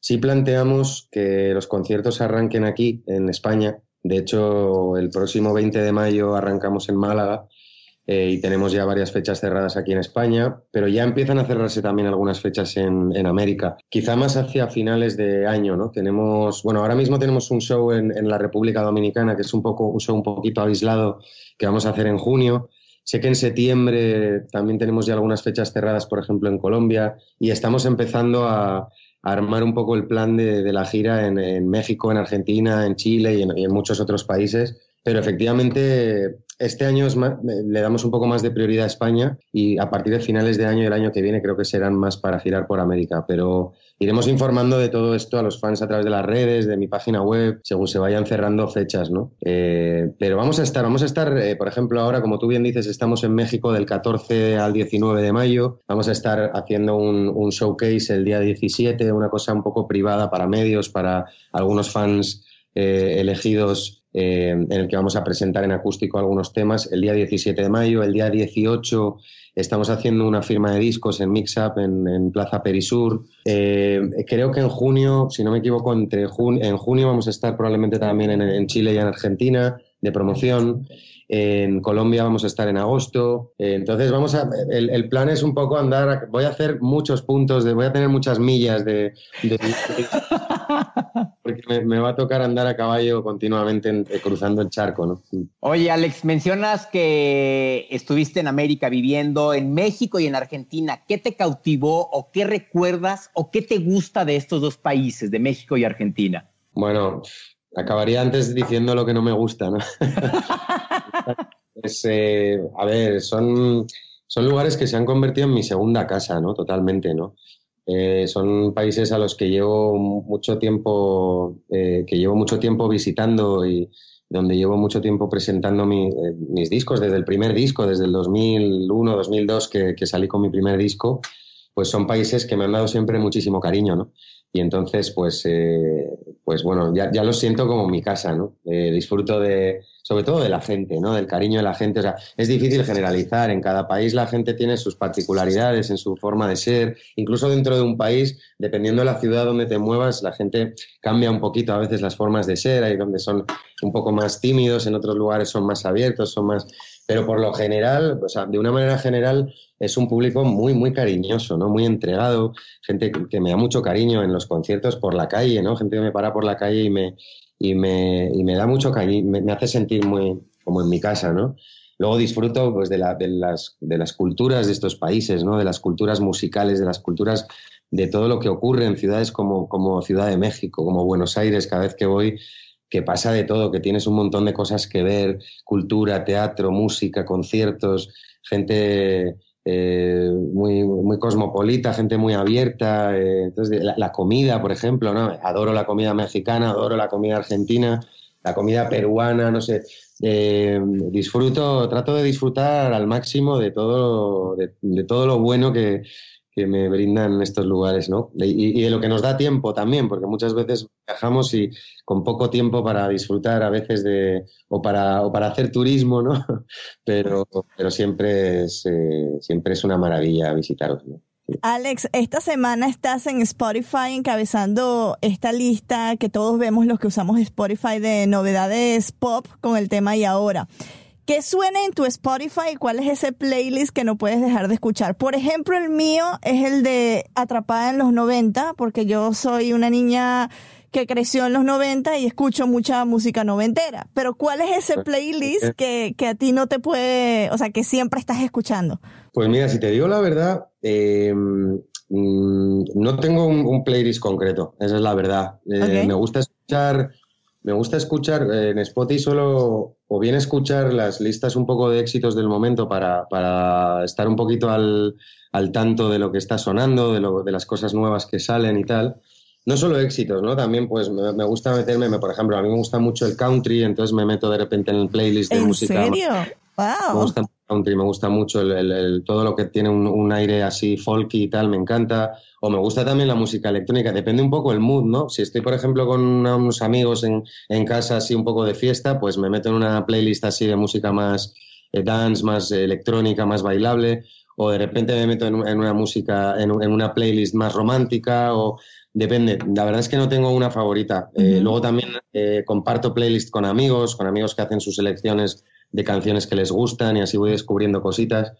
Sí planteamos que los conciertos arranquen aquí, en España. De hecho, el próximo 20 de mayo arrancamos en Málaga eh, y tenemos ya varias fechas cerradas aquí en España, pero ya empiezan a cerrarse también algunas fechas en, América. Quizá más hacia finales de año, ¿no? Tenemos, bueno, ahora mismo tenemos un show en, en la República Dominicana, que es un poco un show un poquito aislado que vamos a hacer en junio Sé que en septiembre también tenemos ya algunas fechas cerradas, por ejemplo, en Colombia, y estamos empezando a, armar un poco el plan de, la gira en, México, en Argentina, en Chile y en, muchos otros países. Pero efectivamente, este año le damos un poco más de prioridad a España y a partir de finales de año y el año que viene creo que serán más para girar por América. Pero, iremos informando de todo esto a los fans a través de las redes, de mi página web, según se vayan cerrando fechas, ¿no? Eh, pero vamos a estar, vamos a estar, eh, por ejemplo, ahora, como tú bien dices, estamos en México del 14 al 19 de mayo. Vamos a estar haciendo un, showcase el día 17, una cosa un poco privada para medios, para algunos fans elegidos eh, en el que vamos a presentar en acústico algunos temas el día 17 de mayo. El día 18 estamos haciendo una firma de discos en Mix Up en, Plaza Perisur. Eh, creo que en junio, si no me equivoco, entre en junio vamos a estar probablemente también en Chile y en Argentina de promoción. En Colombia vamos a estar en agosto. Eh, entonces vamos a. El, plan es un poco andar. Voy a hacer muchos puntos, de, voy a tener muchas millas de. porque me, va a tocar andar a caballo continuamente eh, cruzando el charco, ¿no? Oye, Alex, mencionas que estuviste en América viviendo, en México y en Argentina. ¿Qué te cautivó o qué recuerdas o qué te gusta de estos dos países, de México y Argentina? Bueno, acabaría antes diciendo lo que no me gusta, ¿no? pues, eh, a ver, son, son lugares que se han convertido en mi segunda casa, ¿no? Totalmente, ¿no? Eh, son países a los que llevo mucho tiempo, eh, que llevo mucho tiempo visitando y donde llevo mucho tiempo presentando mis discos, desde el primer disco, desde el 2001, 2002 que, que salí con mi primer disco, pues son países que me han dado siempre muchísimo cariño, ¿no? Y entonces, pues, eh, pues bueno, ya, ya, lo siento como mi casa, ¿no? Eh, disfruto de, sobre todo de la gente, ¿no? Del cariño de la gente. O sea, es difícil generalizar. En cada país la gente tiene sus particularidades en su forma de ser. Incluso dentro de un país, dependiendo de la ciudad donde te muevas, la gente cambia un poquito a veces las formas de ser. Hay donde son un poco más tímidos, en otros lugares son más abiertos, son más pero por lo general, de una manera general, es un público muy, muy cariñoso, ¿no? Muy entregado, gente que me da mucho cariño en los conciertos por la calle, ¿no? Gente que me para por la calle y me, y me, y me da mucho cariño, me, hace sentir muy como en mi casa, ¿no? Luego disfruto pues, de, la, de, las, de las culturas de estos países, ¿no? De las culturas musicales, de las culturas de todo lo que ocurre en ciudades como, como Ciudad de México, como Buenos Aires, cada vez que voy que pasa de todo, que tienes un montón de cosas que ver, cultura, teatro, música, conciertos, gente eh, muy, cosmopolita, gente muy abierta. Eh, entonces, la, comida, por ejemplo, ¿no? Adoro la comida mexicana, adoro la comida argentina, la comida peruana, no sé. Eh, disfruto, trato de disfrutar al máximo de todo, de todo lo bueno que, que me brindan estos lugares, ¿no? Y, de lo que nos da tiempo también, porque muchas veces viajamos y con poco tiempo para disfrutar a veces de, o para, o para hacer turismo, ¿no? Pero, pero siempre, es, eh, siempre es una maravilla visitaros, Alex, esta semana estás en Spotify encabezando esta lista que todos vemos los que usamos Spotify de novedades pop con el tema y ahora. ¿Qué suena en tu Spotify? ¿Cuál es ese playlist que no puedes dejar de escuchar? Por ejemplo, el mío es el de Atrapada en los 90, porque yo soy una niña que creció en los 90 y escucho mucha música noventera. Pero ¿cuál es ese playlist que, a ti no te puede, o sea, que siempre estás escuchando? Pues mira, si te digo la verdad, eh, mm, no tengo un, playlist concreto, esa es la verdad. Eh, me gusta escuchar me gusta escuchar eh, en Spotify solo, o bien escuchar las listas un poco de éxitos del momento para, para estar un poquito al, al, tanto de lo que está sonando, de, lo, de las cosas nuevas que salen y tal. No solo éxitos, ¿no? También pues me, gusta meterme, por ejemplo, a mí me gusta mucho el country, entonces me meto de repente en el playlist de ¿En música. Serio? Wow. Me gusta country, me gusta mucho el, todo lo que tiene un, un aire así folky y tal, me encanta o me gusta también la música electrónica, depende un poco el mood, ¿no? Si estoy, por ejemplo, con unos amigos en, en casa así un poco de fiesta, pues me meto en una playlist así de música más eh, dance, más electrónica, más bailable, o de repente me meto en, una música, en, una playlist más romántica, o depende. La verdad es que no tengo una favorita. Eh, luego también eh, comparto playlist con amigos, con amigos que hacen sus selecciones de canciones que les gustan y así voy descubriendo cositas.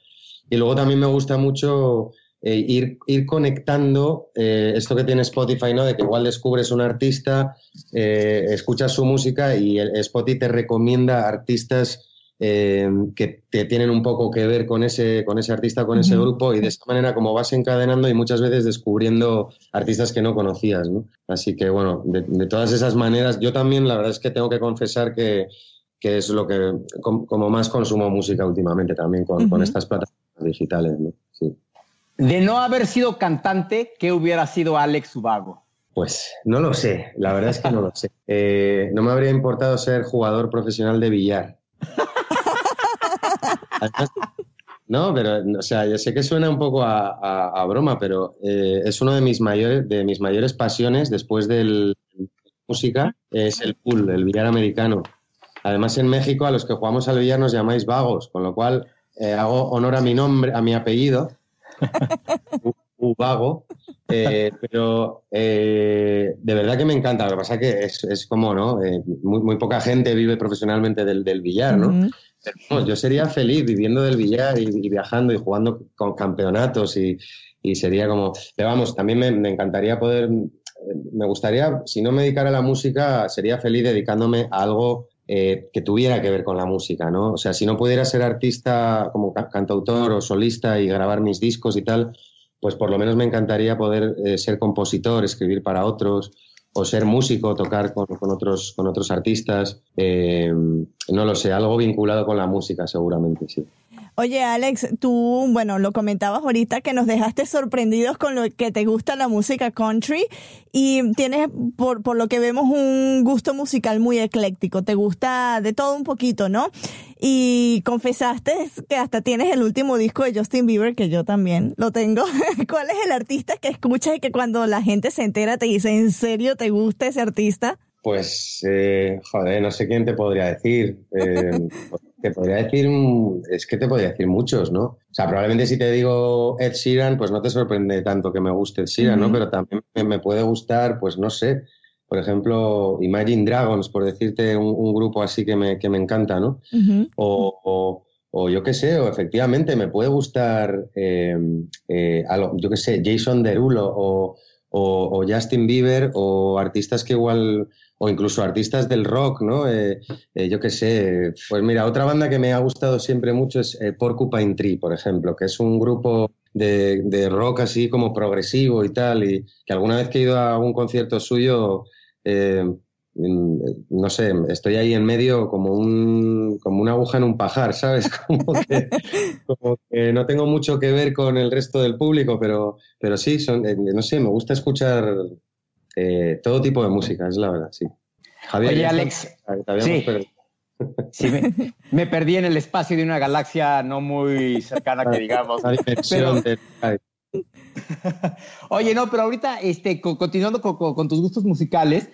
Y luego también me gusta mucho eh, ir, ir, conectando eh, esto que tiene Spotify, ¿no? De que igual descubres un artista, eh, escuchas su música y el, Spotify te recomienda artistas que te tienen un poco que ver con ese, con ese artista, con ese grupo, y de esta manera como vas encadenando y muchas veces descubriendo artistas que no conocías, ¿no? Así que bueno, de, todas esas maneras, yo también la verdad es que tengo que confesar que, que es lo que como, más consumo música últimamente también con, con estas plataformas digitales, ¿no? Sí. De no haber sido cantante, ¿qué hubiera sido Alex Ubago? Pues no lo sé, la verdad es que no lo sé. Eh, no me habría importado ser jugador profesional de billar. no, pero, o sea, yo sé que suena un poco a, broma, pero eh, es uno de mis mayores, de mis mayores pasiones después de la música, es el pool, el billar americano. Además, en México a los que jugamos al billar nos llamáis vagos, con lo cual eh, hago honor a mi nombre, a mi apellido, Ubago, eh, pero eh, de verdad que me encanta. Lo que pasa es que es, como, ¿no? muy, poca gente vive profesionalmente del, billar, ¿no? yo sería feliz viviendo del billar y, viajando y jugando con campeonatos y, sería como... Pero vamos, también me, me encantaría poder... Me gustaría, si no me dedicara a la música, sería feliz dedicándome a algo eh, que tuviera que ver con la música, ¿no? O sea, si no pudiera ser artista como cantautor o solista y grabar mis discos y tal, pues por lo menos me encantaría poder eh, ser compositor, escribir para otros o ser músico, tocar con, otros, con otros artistas. Eh, no lo sé, algo vinculado con la música seguramente, sí. Oye, Alex, tú, bueno, lo comentabas ahorita que nos dejaste sorprendidos con lo que te gusta la música country y tienes, por, por lo que vemos, un gusto musical muy ecléctico. Te gusta de todo un poquito, ¿no? Y confesaste que hasta tienes el último disco de Justin Bieber, que yo también lo tengo. ¿Cuál es el artista que escuchas y que cuando la gente se entera te dice, ¿en serio te gusta ese artista? Pues, eh, joder, no sé quién te podría decir. Eh, te podría decir, es que te podría decir muchos, ¿no? O sea, probablemente si te digo Ed Sheeran, pues no te sorprende tanto que me guste Ed Sheeran, ¿no? Pero también me puede gustar, pues no sé, por ejemplo, Imagine Dragons, por decirte un, grupo así que me, que me encanta, ¿no? o, o, yo qué sé, o efectivamente me puede gustar, eh, eh, yo qué sé, Jason Derulo o, o, Justin Bieber o artistas que igual o incluso artistas del rock, ¿no? Eh, eh, yo qué sé. Pues mira, otra banda que me ha gustado siempre mucho es eh, Porcupine Tree, por ejemplo, que es un grupo de, rock así como progresivo y tal, y que alguna vez que he ido a un concierto suyo, no sé, estoy ahí en medio como, un, como una aguja en un pajar, ¿sabes? Como que, no tengo mucho que ver con el resto del público, pero, pero sí, son, no sé, me gusta escuchar eh, todo tipo de música, es la verdad, sí. Javier, Oye, Alex, sí. me, perdí en el espacio de una galaxia no muy cercana que digamos. Oye, no, pero ahorita, este, continuando con, tus gustos musicales,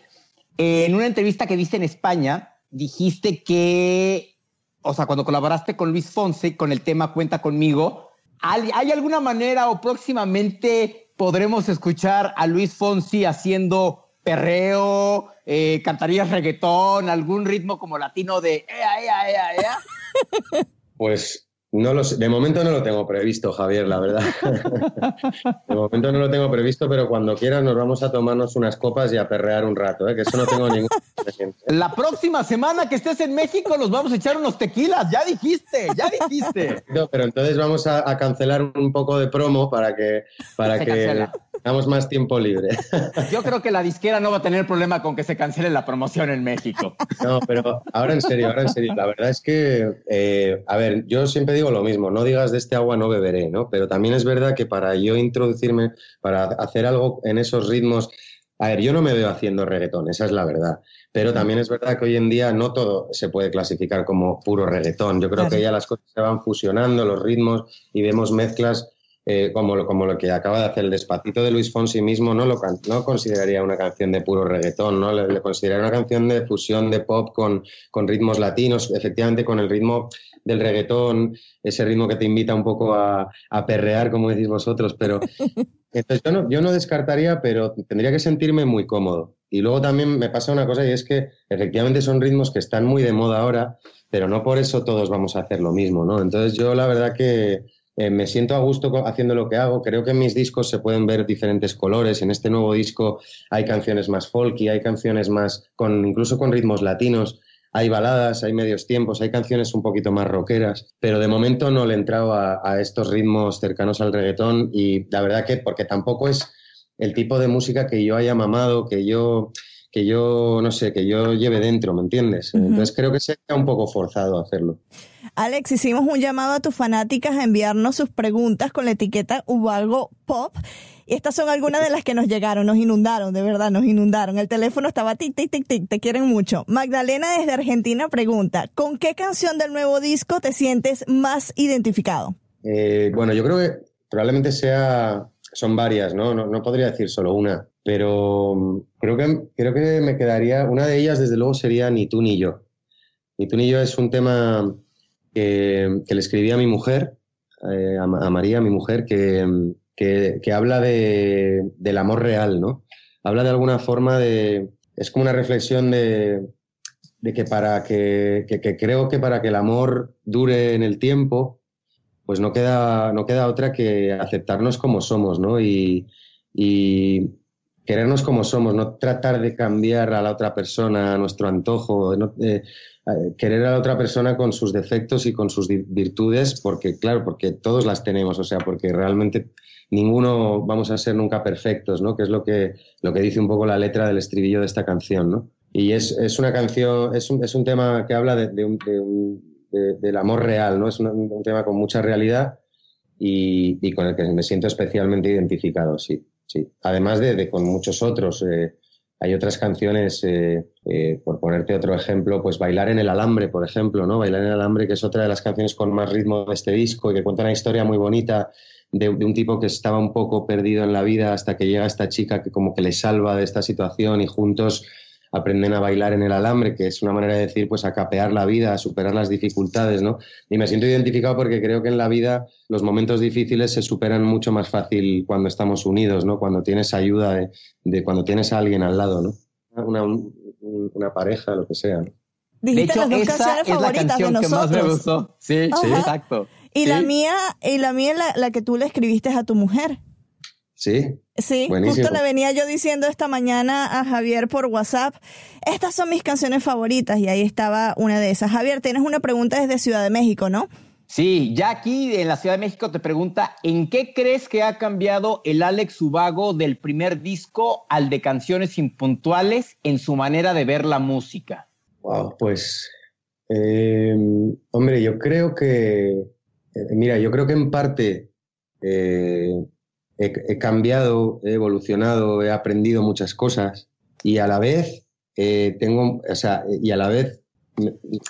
en una entrevista que viste en España, dijiste que, o sea, cuando colaboraste con Luis Fonse con el tema Cuenta conmigo, ¿hay alguna manera o próximamente podremos escuchar a Luis Fonsi haciendo perreo, eh, cantarías reggaetón, algún ritmo como latino de. Pues no lo de momento no lo tengo previsto, Javier, la verdad. de momento no lo tengo previsto, pero cuando quieras nos vamos a tomarnos unas copas y a perrear un rato, ¿eh? que eso no tengo ningún. La próxima semana que estés en México nos vamos a echar unos tequilas, ya dijiste, ya dijiste. No, pero entonces vamos a, cancelar un poco de promo para que, para que tengamos más tiempo libre. Yo creo que la disquera no va a tener problema con que se cancele la promoción en México. No, pero ahora en serio, ahora en serio, la verdad es que, eh, a ver, yo siempre digo lo mismo, no digas de este agua no beberé, ¿no? Pero también es verdad que para yo introducirme, para hacer algo en esos ritmos, a ver, yo no me veo haciendo reggaetón, esa es la verdad. Pero también es verdad que hoy en día no todo se puede clasificar como puro reggaetón. Yo creo que ya las cosas se van fusionando, los ritmos, y vemos mezclas eh, como, lo, como lo que acaba de hacer el Despacito de Luis Fonsi mismo, no lo no consideraría una canción de puro reggaetón, ¿no? Le, consideraría una canción de fusión de pop con, con ritmos latinos, efectivamente con el ritmo del reggaetón, ese ritmo que te invita un poco a, a perrear, como decís vosotros, pero entonces yo no, yo no descartaría, pero tendría que sentirme muy cómodo. Y luego también me pasa una cosa y es que efectivamente son ritmos que están muy de moda ahora, pero no por eso todos vamos a hacer lo mismo, ¿no? Entonces yo la verdad que eh, me siento a gusto haciendo lo que hago. Creo que en mis discos se pueden ver diferentes colores. En este nuevo disco hay canciones más folky, hay canciones más con incluso con ritmos latinos. Hay baladas, hay medios tiempos, hay canciones un poquito más rockeras, pero de momento no le he entrado a, a estos ritmos cercanos al reggaetón y la verdad que porque tampoco es el tipo de música que yo haya mamado, que yo que yo, no sé, que yo lleve dentro, ¿me entiendes? Entonces creo que sería un poco forzado hacerlo. Alex, hicimos un llamado a tus fanáticas a enviarnos sus preguntas con la etiqueta Ubalgo Pop. Y estas son algunas de las que nos llegaron, nos inundaron, de verdad, nos inundaron. El teléfono estaba tic, tic, tic, tic, te quieren mucho. Magdalena desde Argentina pregunta, ¿con qué canción del nuevo disco te sientes más identificado? Eh, bueno, yo creo que probablemente sea, son varias, ¿no? ¿no? No podría decir solo una, pero mm, creo que, creo que me quedaría, una de ellas desde luego sería Ni tú ni yo. Ni tú ni yo es un tema que, le escribí a mi mujer, eh, a, María, mi mujer, que, que, habla de, del amor real, ¿no? Habla de alguna forma de... Es como una reflexión de, de que para que, que, creo que para que el amor dure en el tiempo, pues no queda, no queda otra que aceptarnos como somos, ¿no? Y, y querernos como somos, no tratar de cambiar a la otra persona a nuestro antojo, no, eh, querer a la otra persona con sus defectos y con sus virtudes, porque claro, porque todos las tenemos, o sea, porque realmente ninguno vamos a ser nunca perfectos, ¿no? Que es lo que, lo que dice un poco la letra del estribillo de esta canción, ¿no? Y es, es una canción, es un, es un, tema que habla de, de, un, del amor real, ¿no? Es un, tema con mucha realidad y, y, con el que me siento especialmente identificado, sí, sí. Además de, de con muchos otros. Eh, hay otras canciones, eh, eh, por ponerte otro ejemplo, pues Bailar en el Alambre, por ejemplo, ¿no? Bailar en el Alambre, que es otra de las canciones con más ritmo de este disco y que cuenta una historia muy bonita de, un tipo que estaba un poco perdido en la vida hasta que llega esta chica que como que le salva de esta situación y juntos aprenden a bailar en el alambre, que es una manera de decir, pues a capear la vida, a superar las dificultades, ¿no? Y me siento identificado porque creo que en la vida los momentos difíciles se superan mucho más fácil cuando estamos unidos, ¿no? Cuando tienes ayuda de, cuando tienes a alguien al lado, ¿no? Una, una pareja, lo que sea. de hecho, las dos esa es la canción que más me gustó. Sí, sí, exacto. Y la mía, y la mía la, la que tú le escribiste a tu mujer. Sí. Sí, justo le venía yo diciendo esta mañana a Javier por WhatsApp, estas son mis canciones favoritas y ahí estaba una de esas. Javier, tienes una pregunta desde Ciudad de México, ¿no? Sí, ya aquí en la Ciudad de México te pregunta, ¿en qué crees que ha cambiado el Alex Ubago del primer disco al de canciones impuntuales en su manera de ver la música? Wow, pues, em, hombre, yo creo que, eh, mira, yo creo que en parte... Eh, he, cambiado, he evolucionado, he aprendido muchas cosas y a la vez eh, tengo, o sea, y a la vez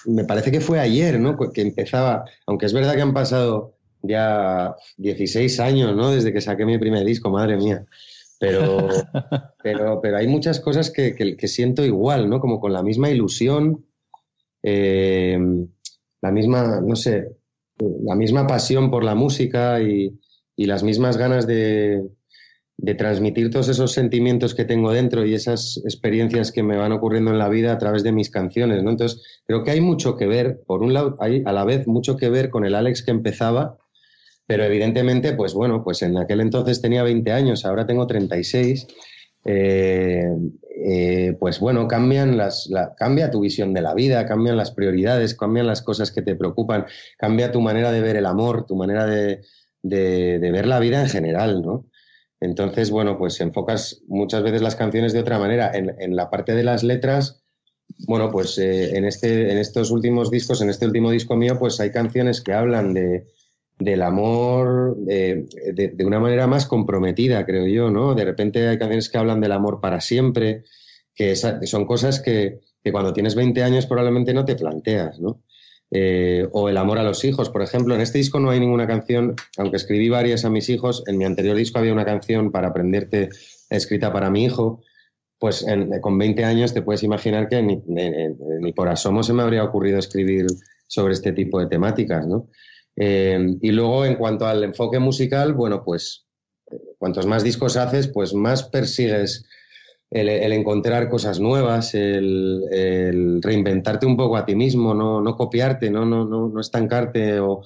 me, parece que fue ayer, ¿no? Que empezaba, aunque es verdad que han pasado ya 16 años, ¿no? Desde que saqué mi primer disco, madre mía. Pero, pero, pero hay muchas cosas que, que, siento igual, ¿no? Como con la misma ilusión, eh, la misma, no sé, la misma pasión por la música y, y las mismas ganas de, transmitir todos esos sentimientos que tengo dentro y esas experiencias que me van ocurriendo en la vida a través de mis canciones, ¿no? Entonces, creo que hay mucho que ver, por un lado, hay a la vez mucho que ver con el Alex que empezaba, pero evidentemente, pues bueno, pues en aquel entonces tenía 20 años, ahora tengo 36, eh, eh, pues bueno, cambian las, cambia tu visión de la vida, cambian las prioridades, cambian las cosas que te preocupan, cambia tu manera de ver el amor, tu manera de, de, ver la vida en general, ¿no? Entonces, bueno, pues enfocas muchas veces las canciones de otra manera. En, la parte de las letras, bueno, pues eh, en, este, en estos últimos discos, en este último disco mío, pues hay canciones que hablan de, del amor de, una manera más comprometida, creo yo, ¿no? De repente hay canciones que hablan del amor para siempre, que, son cosas que, que, cuando tienes 20 años probablemente no te planteas, ¿no? Eh, o El amor a los hijos, por ejemplo. En este disco no hay ninguna canción, aunque escribí varias a mis hijos, en mi anterior disco había una canción para aprenderte escrita para mi hijo. Pues con 20 años te puedes imaginar que ni, por asomo se me habría ocurrido escribir sobre este tipo de temáticas, ¿no? Eh, y luego, en cuanto al enfoque musical, bueno, pues eh, cuantos más discos haces, pues más persigues el, encontrar cosas nuevas, el, reinventarte un poco a ti mismo, no, no copiarte, no, no, no, estancarte o,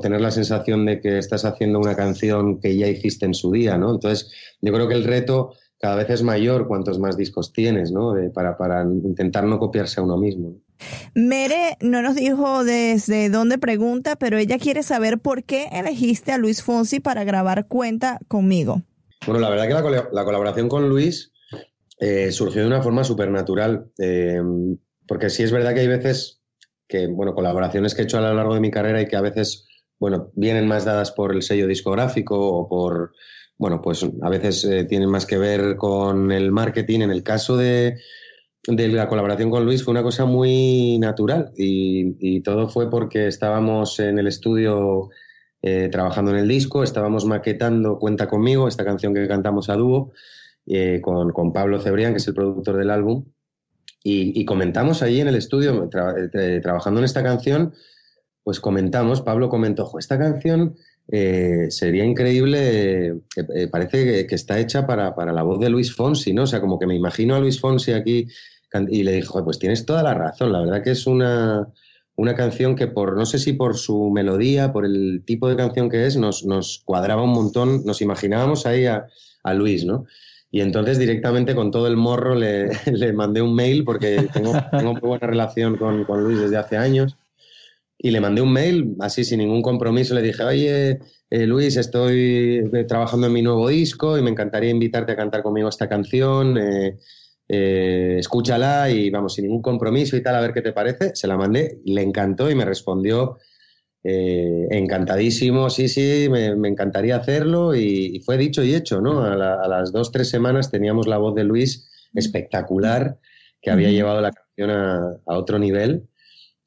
tener la sensación de que estás haciendo una canción que ya hiciste en su día, ¿no? Entonces, yo creo que el reto cada vez es mayor cuantos más discos tienes, ¿no? para, para intentar no copiarse a uno mismo. Mere no nos dijo desde dónde pregunta, pero ella quiere saber por qué elegiste a Luis Fonsi para grabar Cuenta conmigo. Bueno, la verdad que la, la colaboración con Luis eh, surgió de una forma súper natural. Eh, porque sí es verdad que hay veces que, bueno, colaboraciones que he hecho a lo largo de mi carrera y que a veces, bueno, vienen más dadas por el sello discográfico o por, bueno, pues a veces eh, tienen más que ver con el marketing. En el caso de, de la colaboración con Luis fue una cosa muy natural y, todo fue porque estábamos en el estudio eh, trabajando en el disco, estábamos maquetando Cuenta conmigo, esta canción que cantamos a dúo, eh, con, con, Pablo Cebrián, que es el productor del álbum, y, comentamos allí en el estudio, eh, trabajando en esta canción, pues comentamos, Pablo comentó, esta canción eh, sería increíble, parece que, está hecha para, la voz de Luis Fonsi, ¿no? O sea, como que me imagino a Luis Fonsi aquí y le dijo, pues tienes toda la razón, la verdad que es una, una canción que por, no sé si por su melodía, por el tipo de canción que es, nos, nos cuadraba un montón, nos imaginábamos ahí a Luis, ¿no? Y entonces directamente con todo el morro le, le mandé un mail porque tengo, tengo muy buena relación con, con, Luis desde hace años. Y le mandé un mail así sin ningún compromiso. Le dije, oye, eh, Luis, estoy eh, trabajando en mi nuevo disco y me encantaría invitarte a cantar conmigo esta canción. Eh, eh, escúchala y vamos, sin ningún compromiso y tal, a ver qué te parece. Se la mandé, le encantó y me respondió eh, encantadísimo, sí, sí, me, encantaría hacerlo y, fue dicho y hecho, ¿no? A, las dos, tres semanas teníamos la voz de Luis espectacular que había llevado la canción a, otro nivel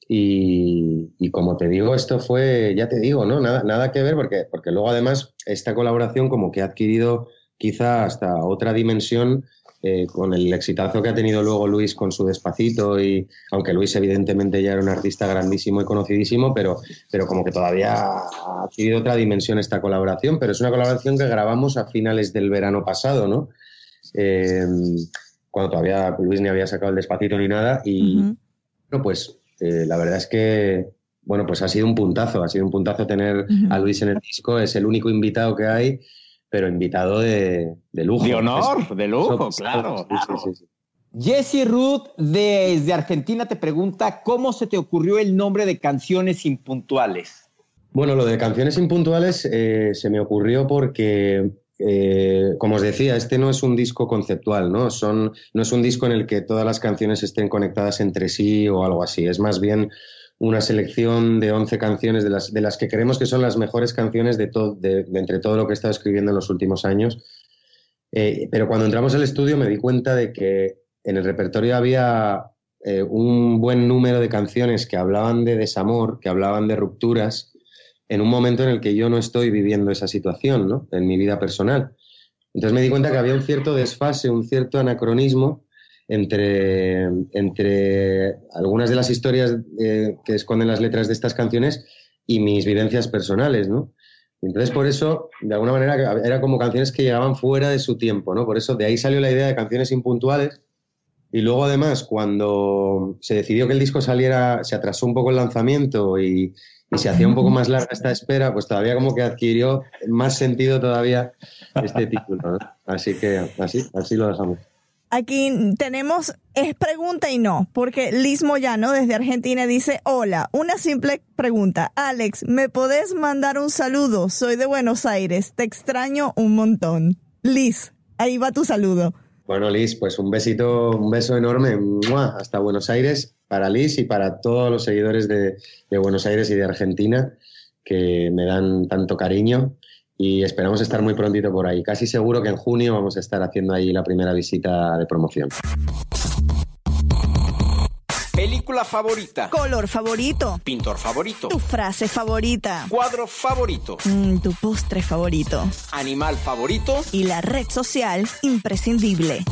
y, como te digo, esto fue, ya te digo, ¿no? Nada, nada que ver porque, porque luego además esta colaboración como que ha adquirido quizá hasta otra dimensión eh, con el exitazo que ha tenido luego Luis con su despacito y aunque Luis evidentemente ya era un artista grandísimo y conocidísimo, pero, pero como que todavía ha adquirido otra dimensión esta colaboración, pero es una colaboración que grabamos a finales del verano pasado, ¿no? Eh, cuando todavía Luis ni había sacado el despacito ni nada y bueno, pues eh, la verdad es que bueno, pues ha sido un puntazo, ha sido un puntazo tener a Luis en el disco, es el único invitado que hay pero invitado de, lujo. De honor, de lujo, claro. Jesse Ruth desde Argentina te pregunta, ¿cómo se te ocurrió el nombre de Canciones Impuntuales? Bueno, lo de Canciones Impuntuales eh, se me ocurrió porque, eh, como os decía, este no es un disco conceptual, ¿no? Son, no es un disco en el que todas las canciones estén conectadas entre sí o algo así. Es más bien una selección de 11 canciones de las, de las que creemos que son las mejores canciones de, todo, de, entre todo lo que he estado escribiendo en los últimos años. Eh, pero cuando entramos al estudio me di cuenta de que en el repertorio había eh, un buen número de canciones que hablaban de desamor, que hablaban de rupturas, en un momento en el que yo no estoy viviendo esa situación ¿no? en mi vida personal. Entonces me di cuenta que había un cierto desfase, un cierto anacronismo entre, entre algunas de las historias eh, que esconden las letras de estas canciones y mis vivencias personales, ¿no? Entonces, por eso, de alguna manera, era como canciones que llegaban fuera de su tiempo, ¿no? Por eso, de ahí salió la idea de canciones impuntuales. Y luego, además, cuando se decidió que el disco saliera, se atrasó un poco el lanzamiento y, se hacía un poco más larga esta espera, pues todavía como que adquirió más sentido todavía este título. Así que así, así lo dejamos. Aquí tenemos, es pregunta y no, porque Liz Moyano desde Argentina dice, hola, una simple pregunta. Alex, ¿me podés mandar un saludo? Soy de Buenos Aires, te extraño un montón. Liz, ahí va tu saludo. Bueno, Liz, pues un besito, un beso enorme, hasta Buenos Aires, para Liz y para todos los seguidores de, de Buenos Aires y de Argentina, que me dan tanto cariño y esperamos estar muy prontito por ahí. Casi seguro que en junio vamos a estar haciendo ahí la primera visita de promoción. Película favorita. Color favorito. Pintor favorito. Tu frase favorita. Cuadro favorito. Mm, tu postre favorito. Animal favorito. Y la red social imprescindible.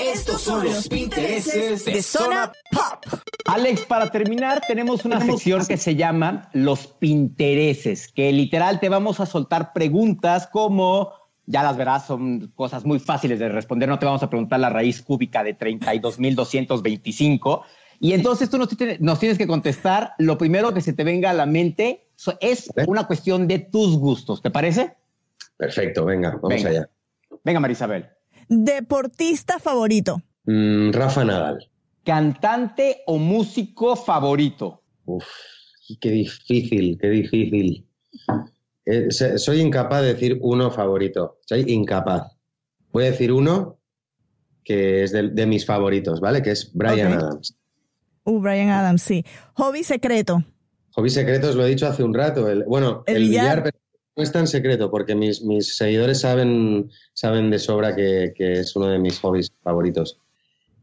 Estos son los intereses de Zona Pop. Alex, para terminar, tenemos una sección que se llama Los Pintereses, que literal te vamos a soltar preguntas como, ya las verás, son cosas muy fáciles de responder, no te vamos a preguntar la raíz cúbica de 32.225. Y entonces tú nos, tienes que contestar lo primero que se te venga a la mente. Es una cuestión de tus gustos, ¿te parece? Perfecto, venga, vamos allá. Venga, Marisabel. Deportista favorito. Mm, Rafa Nadal. Cantante o músico favorito. Uf, qué difícil, qué difícil. Eh, soy incapaz de decir uno favorito. Soy incapaz. Voy a decir uno que es de, mis favoritos, ¿vale? Que es Brian Adams. Uh, Brian Adams, sí. Hobby secreto. Hobby secretos lo he dicho hace un rato. El, bueno, el, billar, no es tan secreto porque mis, mis seguidores saben, saben de sobra que, es uno de mis hobbies favoritos.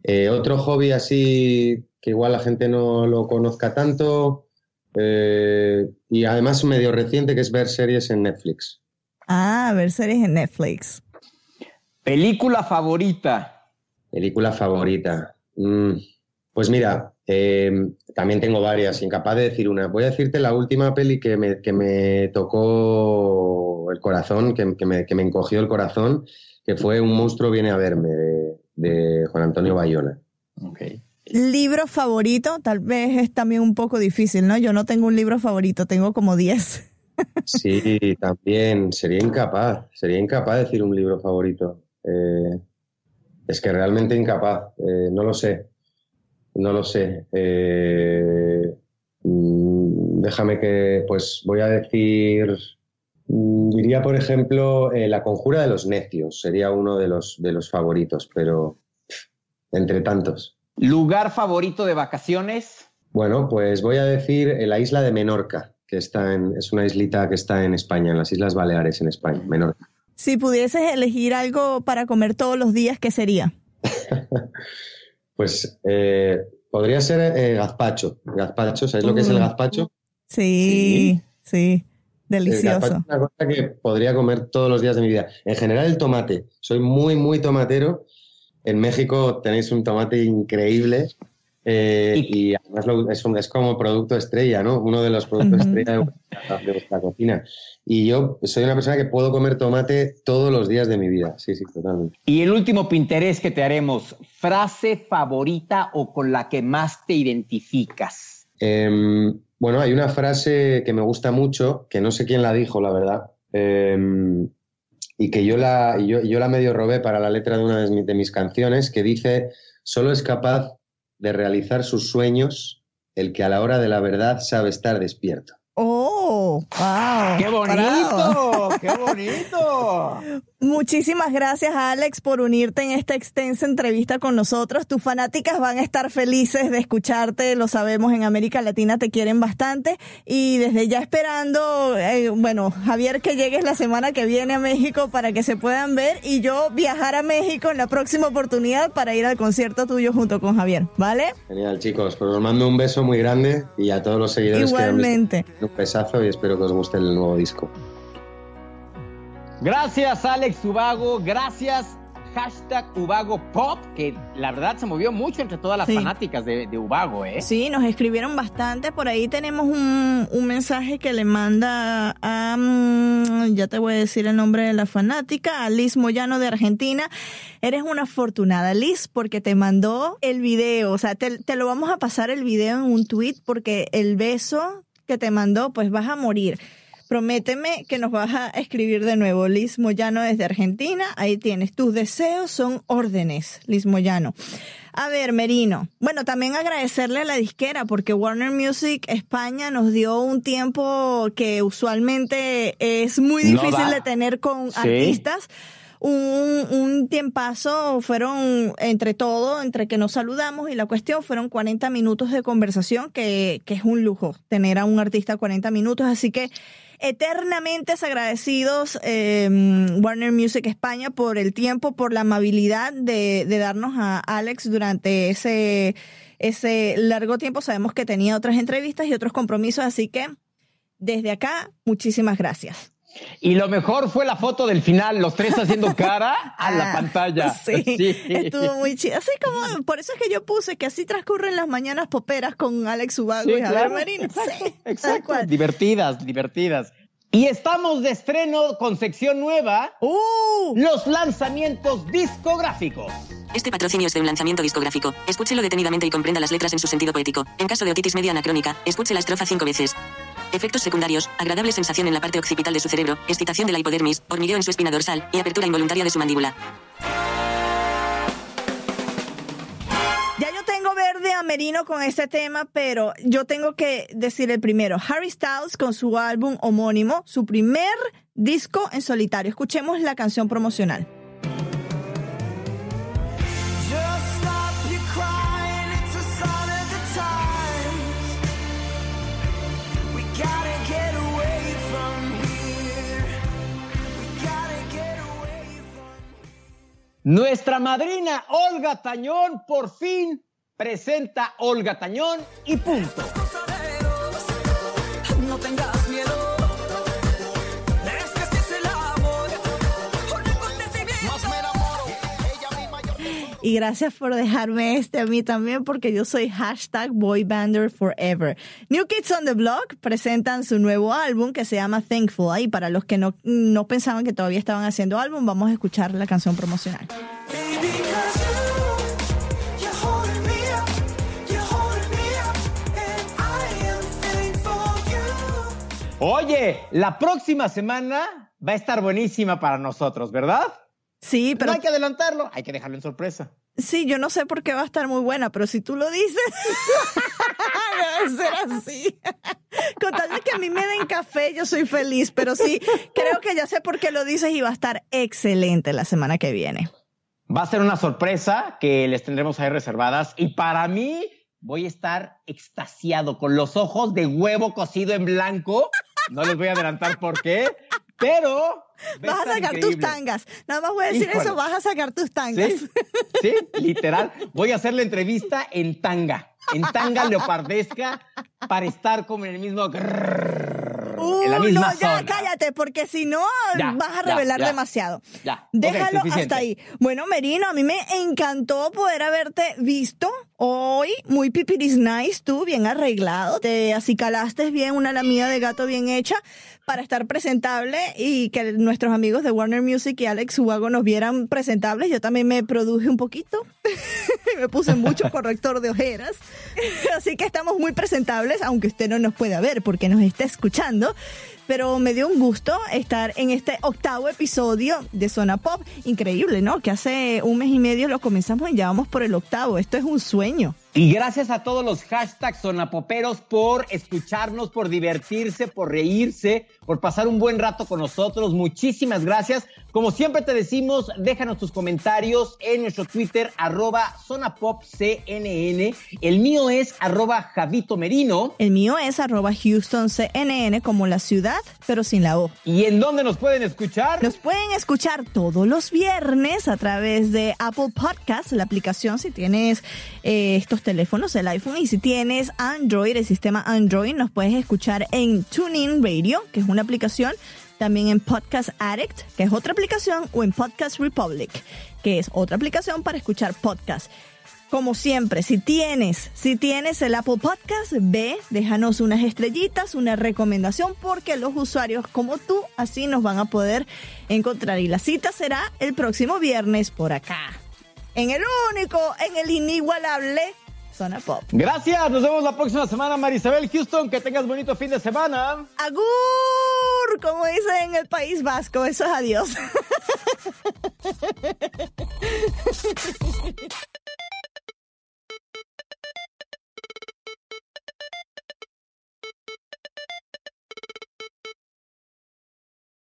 Eh, otro hobby así que igual la gente no lo conozca tanto eh, y además medio reciente que es ver series en Netflix. Ah, ver series en Netflix. Película favorita. Película favorita. Mm, pues mira, eh, también tengo varias, incapaz de decir una. Voy a decirte la última peli que me, que me tocó el corazón, que, me, que, me, encogió el corazón, que fue Un monstruo viene a verme, de, Juan Antonio Bayona. Libro favorito, tal vez es también un poco difícil, ¿no? Yo no tengo un libro favorito, tengo como 10. sí, también, sería incapaz, sería incapaz de decir un libro favorito. Eh, es que realmente incapaz, eh, no lo sé. No lo sé. Eh, mm, déjame que, pues voy a decir, diría por ejemplo, eh, La Conjura de los Necios, sería uno de los, de los favoritos, pero entre tantos. ¿Lugar favorito de vacaciones? Bueno, pues voy a decir eh, la isla de Menorca, que está en, es una islita que está en España, en las Islas Baleares, en España, Menorca. Si pudieses elegir algo para comer todos los días, ¿qué sería? Pues eh, podría ser eh, gazpacho. Gazpacho, ¿sabes lo que es el gazpacho? Sí, sí, delicioso. es una cosa que podría comer todos los días de mi vida. En general el tomate. Soy muy, muy tomatero. En México tenéis un tomate increíble eh, y además es, es, como producto estrella, ¿no? Uno de los productos estrella de, vuestra cocina. Y yo soy una persona que puedo comer tomate todos los días de mi vida. Sí, sí, totalmente. Y el último pinterés que te haremos, frase favorita o con la que más te identificas. Em, bueno, hay una frase que me gusta mucho, que no sé quién la dijo, la verdad. Em, y que yo la, yo, yo la medio robé para la letra de una de mis canciones, que dice, solo es capaz de realizar sus sueños el que a la hora de la verdad sabe estar despierto. ¡Oh! ¡Wow! ¡Qué bonito! ¡Qué bonito! Muchísimas gracias, Alex, por unirte en esta extensa entrevista con nosotros. Tus fanáticas van a estar felices de escucharte, lo sabemos, en América Latina te quieren bastante. Y desde ya esperando, eh, bueno, Javier, que llegues la semana que viene a México para que se puedan ver y yo viajar a México en la próxima oportunidad para ir al concierto tuyo junto con Javier, ¿vale? Genial, chicos. Pues os mando un beso muy grande y a todos los seguidores Igualmente. que un besazo y espero que os guste el nuevo disco. Gracias, Alex Ubago. Gracias, hashtag Ubago Pop, que la verdad se movió mucho entre todas las fanáticas de, Ubago, ¿eh? Sí, nos escribieron bastante. Por ahí tenemos un, mensaje que le manda a, mm, ya te voy a decir el nombre de la fanática, a Liz Moyano de Argentina. Eres una afortunada, Liz, porque te mandó el video. O sea, te, te lo vamos a pasar el video en un tweet porque el beso que te mandó, pues vas a morir. Prométeme que nos vas a escribir de nuevo, Liz Moyano desde Argentina. Ahí tienes, tus deseos son órdenes, Liz Moyano. A ver, Merino. Bueno, también agradecerle a la disquera porque Warner Music España nos dio un tiempo que usualmente es muy difícil de tener con artistas un, un tiempazo, fueron entre todo, entre que nos saludamos y la cuestión, fueron 40 minutos de conversación, que, que es un lujo tener a un artista 40 minutos, así que eternamente agradecidos eh, Warner Music España por el tiempo, por la amabilidad de, de darnos a Alex durante ese, ese largo tiempo. Sabemos que tenía otras entrevistas y otros compromisos, así que desde acá, muchísimas gracias. Y lo mejor fue la foto del final, los tres haciendo cara a la ah, pantalla. Sí, estuvo muy chido. Así como, por eso es que yo puse que así transcurren las mañanas poperas con Alex Ubago y Javier Marino. Exacto, exacto. Divertidas, divertidas. Y estamos de estreno con sección nueva. ¡Uh! Los lanzamientos discográficos. Este patrocinio es de un lanzamiento discográfico. Escúchelo detenidamente y comprenda las letras en su sentido poético. En caso de otitis media anacrónica, escuche la estrofa cinco veces. Efectos secundarios, agradable sensación en la parte occipital de su cerebro, excitación de la hipodermis, hormigueo en su espina dorsal y apertura involuntaria de su mandíbula. Ya yo tengo verde a Merino con este tema, pero yo tengo que decir el primero. Harry Styles con su álbum homónimo, su primer disco en solitario. Escuchemos la canción promocional. Nuestra madrina Olga Tañón por fin presenta Olga Tañón y punto. No Y gracias por dejarme este a mí también, porque yo soy hashtag boybander forever. New Kids on the Block presentan su nuevo álbum que se llama Thankful. Y para los que no, no pensaban que todavía estaban haciendo álbum, vamos a escuchar la canción promocional. Oye, la próxima semana va a estar buenísima para nosotros, ¿verdad? Sí, pero. No hay que adelantarlo, hay que dejarlo en sorpresa. Sí, yo no sé por qué va a estar muy buena, pero si tú lo dices, debe ser así. Con tal de que a mí me den café, yo soy feliz, pero sí, creo que ya sé por qué lo dices y va a estar excelente la semana que viene. Va a ser una sorpresa que les tendremos ahí reservadas y para mí voy a estar extasiado con los ojos de huevo cocido en blanco. No les voy a adelantar por qué, pero Vas a sacar tus tangas. Nada más voy a decir eso, vas a sacar tus tangas. ¿Sí? literal. Voy a hacer la entrevista en tanga, en tanga leopardesca, para estar como en el mismo... Uh, no, ya cállate, porque si no vas a revelar demasiado. Ya. Déjalo hasta ahí. Bueno, Merino, a mí me encantó poder haberte visto hoy. Muy pipiris nice, tú, bien arreglado. Te acicalaste bien, una lamida de gato bien hecha para estar presentable y que nuestros amigos de Warner Music y Alex Huago nos vieran presentables. Yo también me produje un poquito, me puse mucho corrector de ojeras, así que estamos muy presentables, aunque usted no nos pueda ver porque nos está escuchando pero me dio un gusto estar en este octavo episodio de Zona Pop. Increíble, ¿no? Que hace un mes y medio lo comenzamos y ya vamos por el octavo. Esto es un sueño. Y gracias a todos los hashtags sonapoperos por escucharnos, por divertirse, por reírse, por pasar un buen rato con nosotros. Muchísimas gracias. Como siempre te decimos, déjanos tus comentarios en nuestro Twitter, arroba zonapopcnn. El mío es arroba Javito Merino. El mío es arroba HoustonCNN como la ciudad, pero sin la O. ¿Y en dónde nos pueden escuchar? Nos pueden escuchar todos los viernes a través de Apple Podcasts, la aplicación si tienes eh, estos teléfonos, el iPhone. Y si tienes Android, el sistema Android, nos puedes escuchar en TuneIn Radio, que es una aplicación. También en Podcast Addict, que es otra aplicación, o en Podcast Republic, que es otra aplicación para escuchar podcasts. Como siempre, si tienes, si tienes el Apple Podcast, ve, déjanos unas estrellitas, una recomendación, porque los usuarios como tú así nos van a poder encontrar. Y la cita será el próximo viernes por acá. En el único, en el inigualable Zona Pop. Gracias, nos vemos la próxima semana, Marisabel Houston. Que tengas bonito fin de semana. Agur, como dicen en el País Vasco, eso es adiós.